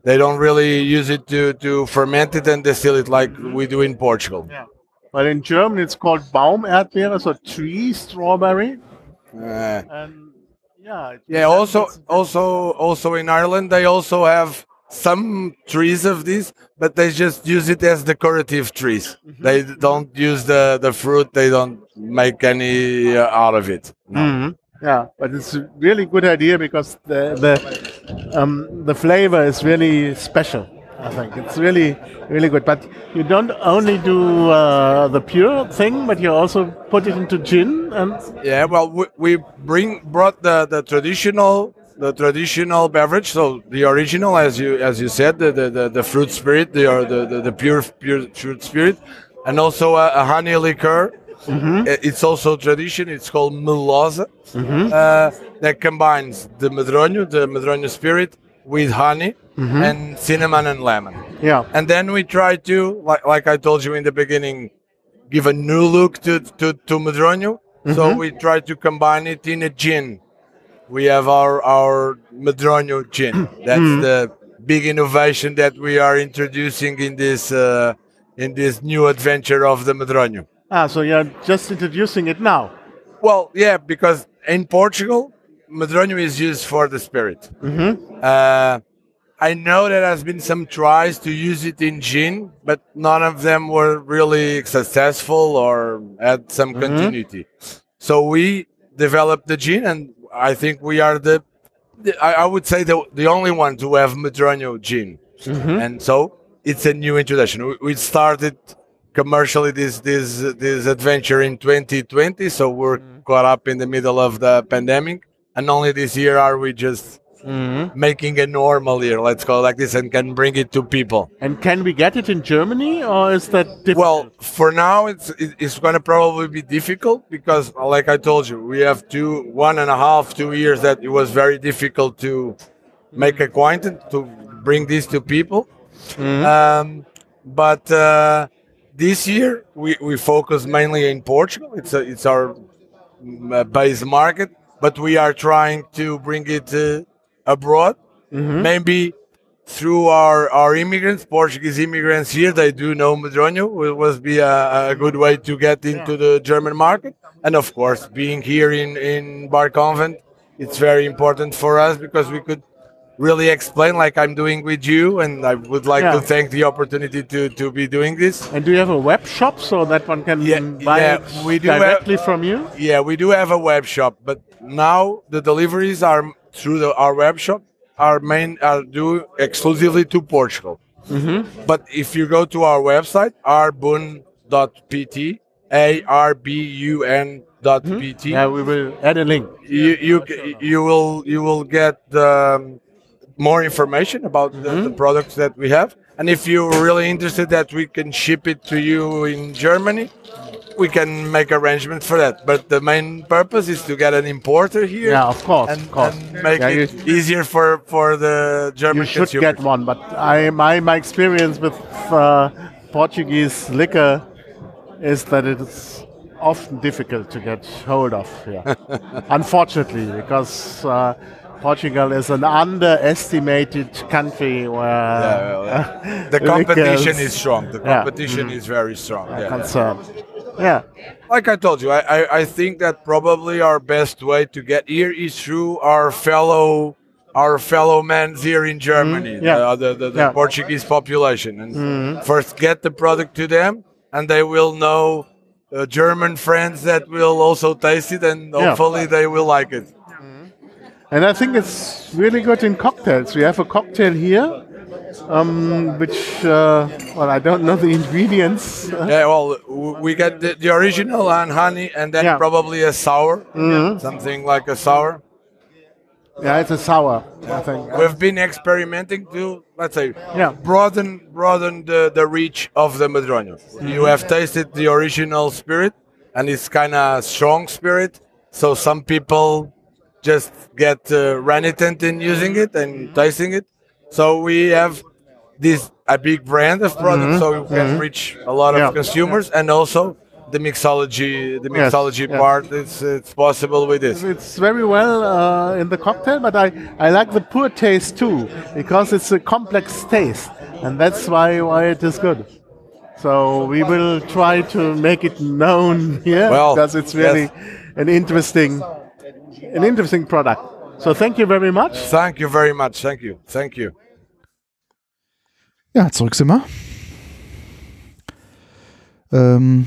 they don't really use it to to ferment it and distill it like we do in Portugal. Yeah. But in German, it's called Baumerdbeere, so tree strawberry. Uh, And yeah. Yeah, also also also in Ireland they also have some trees of this, but they just use it as decorative trees. They don't use the the fruit. They don't make any uh, out of it. No. Yeah, but it's a really good idea because the the um, the flavor is really special. I think it's really really good. But you don't only do uh, the pure thing, but you also put it into gin and Yeah, well, we, we bring brought the, the traditional the traditional beverage, so the original, as you as you said, the the, the, the fruit spirit, the, the the pure pure fruit spirit, and also a, a honey liqueur. I- It's also a tradition. It's called Melosa. Mm-hmm. Uh, that combines the Medronho, the Medronho spirit, with honey mm-hmm. and cinnamon and lemon. yeah. And then we try to, like, like I told you in the beginning, give a new look to to, to. So we try to combine it in a gin. We have our our Medronho gin. That's the big innovation that we are introducing in this uh, in this new adventure of the Medronho. Ah, so you're just introducing it now. Well, yeah, because in Portugal, Medronho is used for the spirit. Uh, I know there has been some tries to use it in gin, but none of them were really successful or had some continuity. So we developed the gin, and I think we are the, the I, I would say the the only one to have Medronho gin, and so it's a new introduction. We, we started commercially this this this adventure in 2020 so we're caught up in the middle of the pandemic. And only this year are we just making a normal year let's call it like this and can bring it to people. And can we get it in Germany, or is that difficult? well for now it's it- it's going to probably be difficult because like i told you we have two one and a half two years that it was very difficult to make acquaintance to bring this to people. Um, but uh, this year we, we focus mainly in portugal it's a, it's our uh, base market but we are trying to bring it uh, abroad maybe through our, our immigrants, Portuguese immigrants here, they do know Madronio. It was be a, a good way to get into the German market. And of course, being here in, in Bar Convent, it's very important for us because we could really explain like I'm doing with you. And I would like Yeah. to thank the opportunity to, to be doing this. and do you have a web shop so that one can Yeah, buy yeah, it we do have- directly from you? Yeah, we do have a web shop, but now the deliveries are through the, our web shop. Our main are due exclusively to Portugal. But if you go to our website, arbun.pt, a r b u n dot pt, Yeah, we will add a link. you you you will you will get um, more information about the, the products that we have. And if you're really interested that we can ship it to you in Germany, we can make arrangements for that. But the main purpose is to get an importer here. Yeah, of course, And, of course. and make Yeah, it you- easier for, for the German You should consumers. get one, but I my my experience with uh, Portuguese liquor is that it is often difficult to get hold of here. Unfortunately, because uh, Portugal is an underestimated country where Yeah, the competition is strong. The Yeah. competition is very strong. yeah. concerned. Yeah, like I told you, I, I, I think that probably our best way to get here is through our fellow our fellow men here in Germany, Mm-hmm. yeah. the, the, the, the Yeah. Portuguese population, and first get the product to them, and they will know uh, German friends that will also taste it, and Yeah. hopefully they will like it. And I think it's really good in cocktails. We have a cocktail here, um, which uh, well I don't know the ingredients. Yeah, well, we get the, the original and honey, and then Yeah. Probably a sour, something like a sour. Yeah, it's a sour. I think. We've been experimenting to, let's say, Yeah. broaden broaden the, the reach of the Madronio. You have tasted the original spirit, and it's kind of strong spirit. So some people just get uh, reticent in using it and tasting it. So we have this a big brand of products, so we can reach a lot Yeah. of consumers, and also the mixology, the mixology yes. part. It's it's possible with this. It's very well uh, in the cocktail, but I, I like the poor taste too because it's a complex taste, and that's why why it is good. So we will try to make it known here Well, because it's really yes. an interesting an interesting product. So thank you very much. Thank you very much. Thank you. Thank you. Ja, zurück sind wir. Ähm,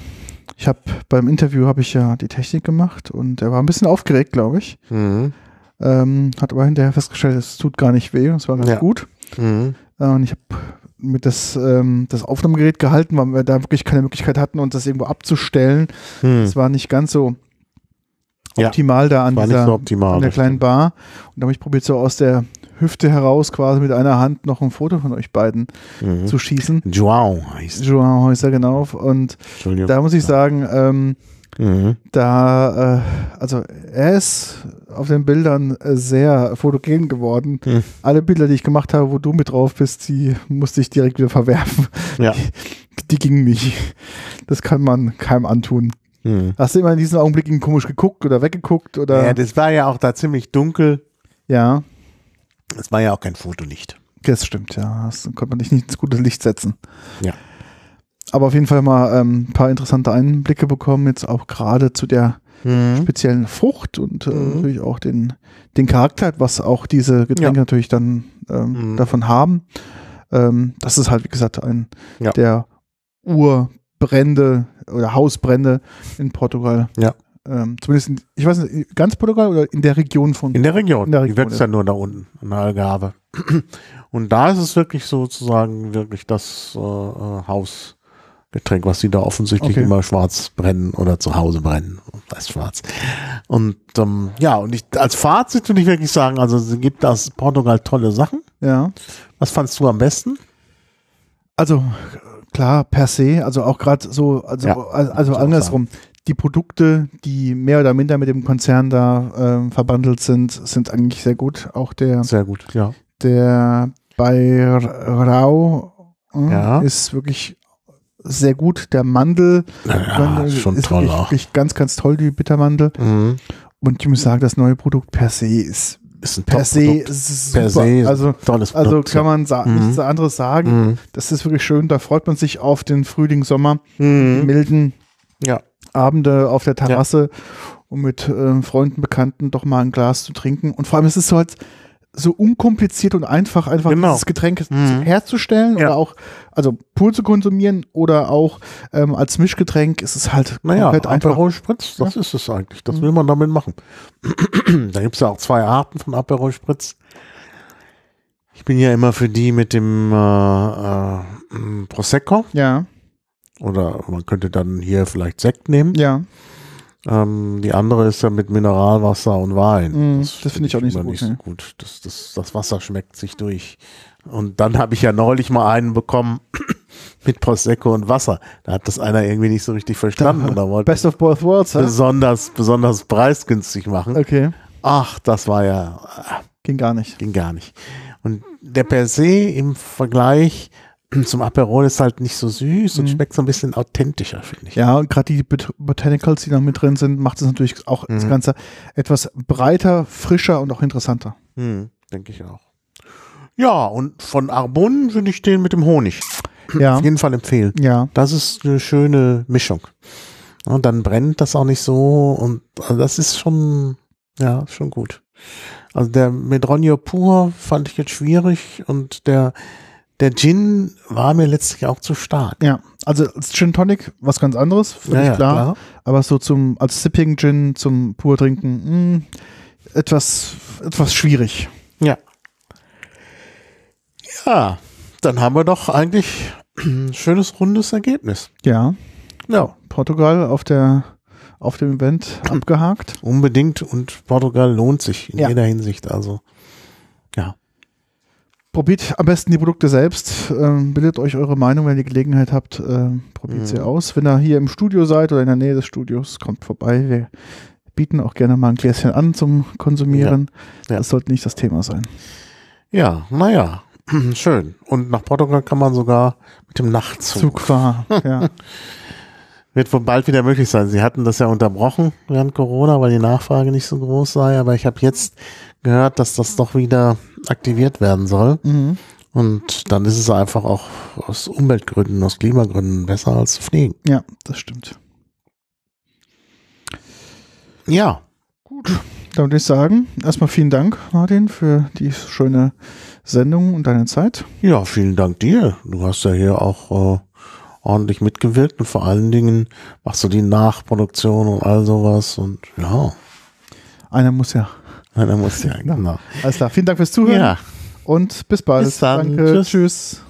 ich habe beim Interview habe ich ja die Technik gemacht und er war ein bisschen aufgeregt, glaube ich. Mhm. Ähm, hat aber hinterher festgestellt, es tut gar nicht weh und es war ganz Ja. gut. Mhm. Äh, und ich habe mit das, ähm, das Aufnahmegerät gehalten, weil wir da wirklich keine Möglichkeit hatten, uns das irgendwo abzustellen. Mhm. Es war nicht ganz so Ja, optimal da an dieser so optimal, an der kleinen Bar. Und da habe ich probiert, so aus der Hüfte heraus quasi mit einer Hand noch ein Foto von euch beiden Mhm. zu schießen. Joao heißt. Joao Häuser, genau. Und da muss ich sagen, ähm, Mhm. da, äh, also er ist auf den Bildern äh, sehr fotogen geworden. Hm. Alle Bilder, die ich gemacht habe, wo du mit drauf bist, die musste ich direkt wieder verwerfen. Ja. Die, die gingen nicht. Das kann man keinem antun. Mhm. Hast du immer in diesem Augenblick komisch geguckt oder weggeguckt oder? Ja, das war ja auch da ziemlich dunkel. ja, Es war ja auch kein Fotolicht. das stimmt, ja. Das konnte man dich nicht ins gute Licht setzen. Ja. Aber auf jeden Fall mal ähm, ein paar interessante Einblicke bekommen, jetzt auch gerade zu der Mhm. speziellen Frucht und äh, Mhm. natürlich auch den, den Charakter, was auch diese Getränke Ja. natürlich dann ähm, Mhm. davon haben. Ähm, das ist halt, wie gesagt, ein Ja. der Urbrände oder Hausbrände in Portugal. Ja. Ähm, zumindest, in, ich weiß nicht, ganz Portugal oder in der Region von. In der Region. In der Die Region, wächst ja. nur da unten, in der Algarve. Und da ist es wirklich sozusagen wirklich das äh, äh, Hausgetränk, was sie da offensichtlich Okay. immer schwarz brennen oder zu Hause brennen. Das ist schwarz. Und ähm, ja, und ich, als Fazit würde ich wirklich sagen, also es gibt aus Portugal tolle Sachen. ja. Was fandst du am besten? Also klar, per se, also auch gerade so, also, Ja, also, andersrum. Die Produkte, die mehr oder minder mit dem Konzern da ähm, verbandelt sind, sind eigentlich sehr gut. Auch der, Sehr gut, ja. der bei Rau äh, Ja. ist wirklich sehr gut. Der Mandel, ist schon ist toll wirklich, wirklich ganz, ganz toll, die Bittermandel. Mhm. Und ich muss sagen, das neue Produkt per se ist Ist ein per se, ist es Per super. se ist also, tolles also Produkt. kann man sa Mhm. nichts anderes sagen. Mhm. Das ist wirklich schön. Da freut man sich auf den Frühling, Sommer, Mhm. milden Ja. Abende auf der Terrasse, um mit äh, Freunden, Bekannten doch mal ein Glas zu trinken. Und vor allem ist es so halt so unkompliziert und einfach, einfach Genau. dieses Getränk Mhm. herzustellen Ja. oder auch, also pur zu konsumieren oder auch ähm, als Mischgetränk ist es halt Naja, komplett einfach. Aperol Spritz, das ist es eigentlich. Das will man damit machen. da gibt es ja auch zwei Arten von Aperol Spritz. Ich bin ja immer für die mit dem äh, äh, Prosecco. Ja, Oder man könnte dann hier vielleicht Sekt nehmen. ja. Ähm, die andere ist ja mit Mineralwasser und Wein. Mm, das finde ich auch nicht so gut, ne. gut. Das, das, das Wasser schmeckt sich durch. Und dann habe ich ja neulich mal einen bekommen mit Prosecco und Wasser. Da hat das einer irgendwie nicht so richtig verstanden. oder wollte Best of both worlds, besonders, besonders preisgünstig machen. Okay, Ach, das war ja, ging gar nicht. ging gar nicht. Und der per se im Vergleich zum Aperol ist halt nicht so süß und Mhm. schmeckt so ein bisschen authentischer, finde ich. Ja, und gerade die Bot Botanicals, die noch mit drin sind, macht es natürlich auch das Mhm. Ganze etwas breiter, frischer und auch interessanter. Hm, denke ich auch. Ja, und von Arbonne würde ich den mit dem Honig Ja, auf jeden Fall empfehlen. ja. Das ist eine schöne Mischung. Und dann brennt das auch nicht so und also das ist schon, ja, schon gut. Also der Medronio pur fand ich jetzt schwierig und der, der Gin war mir letztlich auch zu stark. Ja, also als Gin Tonic was ganz anderes, völlig klar. Aber so zum als Sipping Gin zum pur trinken, mh, etwas etwas schwierig. Ja. Ja, dann haben wir doch eigentlich ein schönes rundes Ergebnis. Ja, Ja, Portugal auf der auf dem Event abgehakt. unbedingt und Portugal lohnt sich in Ja. jeder Hinsicht. Also, ja. Probiert am besten die Produkte selbst, ähm, bildet euch eure Meinung, wenn ihr die Gelegenheit habt, ähm, probiert sie Mhm. aus. Wenn ihr hier im Studio seid oder in der Nähe des Studios, kommt vorbei. Wir bieten auch gerne mal ein Gläschen an zum Konsumieren. Ja. Das sollte nicht das Thema sein. Ja, naja, schön. Und nach Portugal kann man sogar mit dem Nachtzug. Zugfahren, ja. Wird wohl bald wieder möglich sein. Sie hatten das ja unterbrochen während Corona, weil die Nachfrage nicht so groß sei. Aber ich habe jetzt gehört, dass das doch wieder aktiviert werden soll. Mhm. Und dann ist es einfach auch aus Umweltgründen, aus Klimagründen besser als zu fliegen. Ja, das stimmt. Ja, Dann würde ich sagen, erstmal vielen Dank, Martin, für die schöne Sendung und deine Zeit. ja, vielen Dank dir. Du hast ja hier auch äh, ordentlich mitgewirkt und vor allen Dingen machst du die Nachproduktion und all sowas und ja, Einer muss ja. da muss ja, genau. Alles klar, vielen Dank fürs Zuhören Ja, und bis bald. Bis dann. Danke, Tschüss. Tschüss.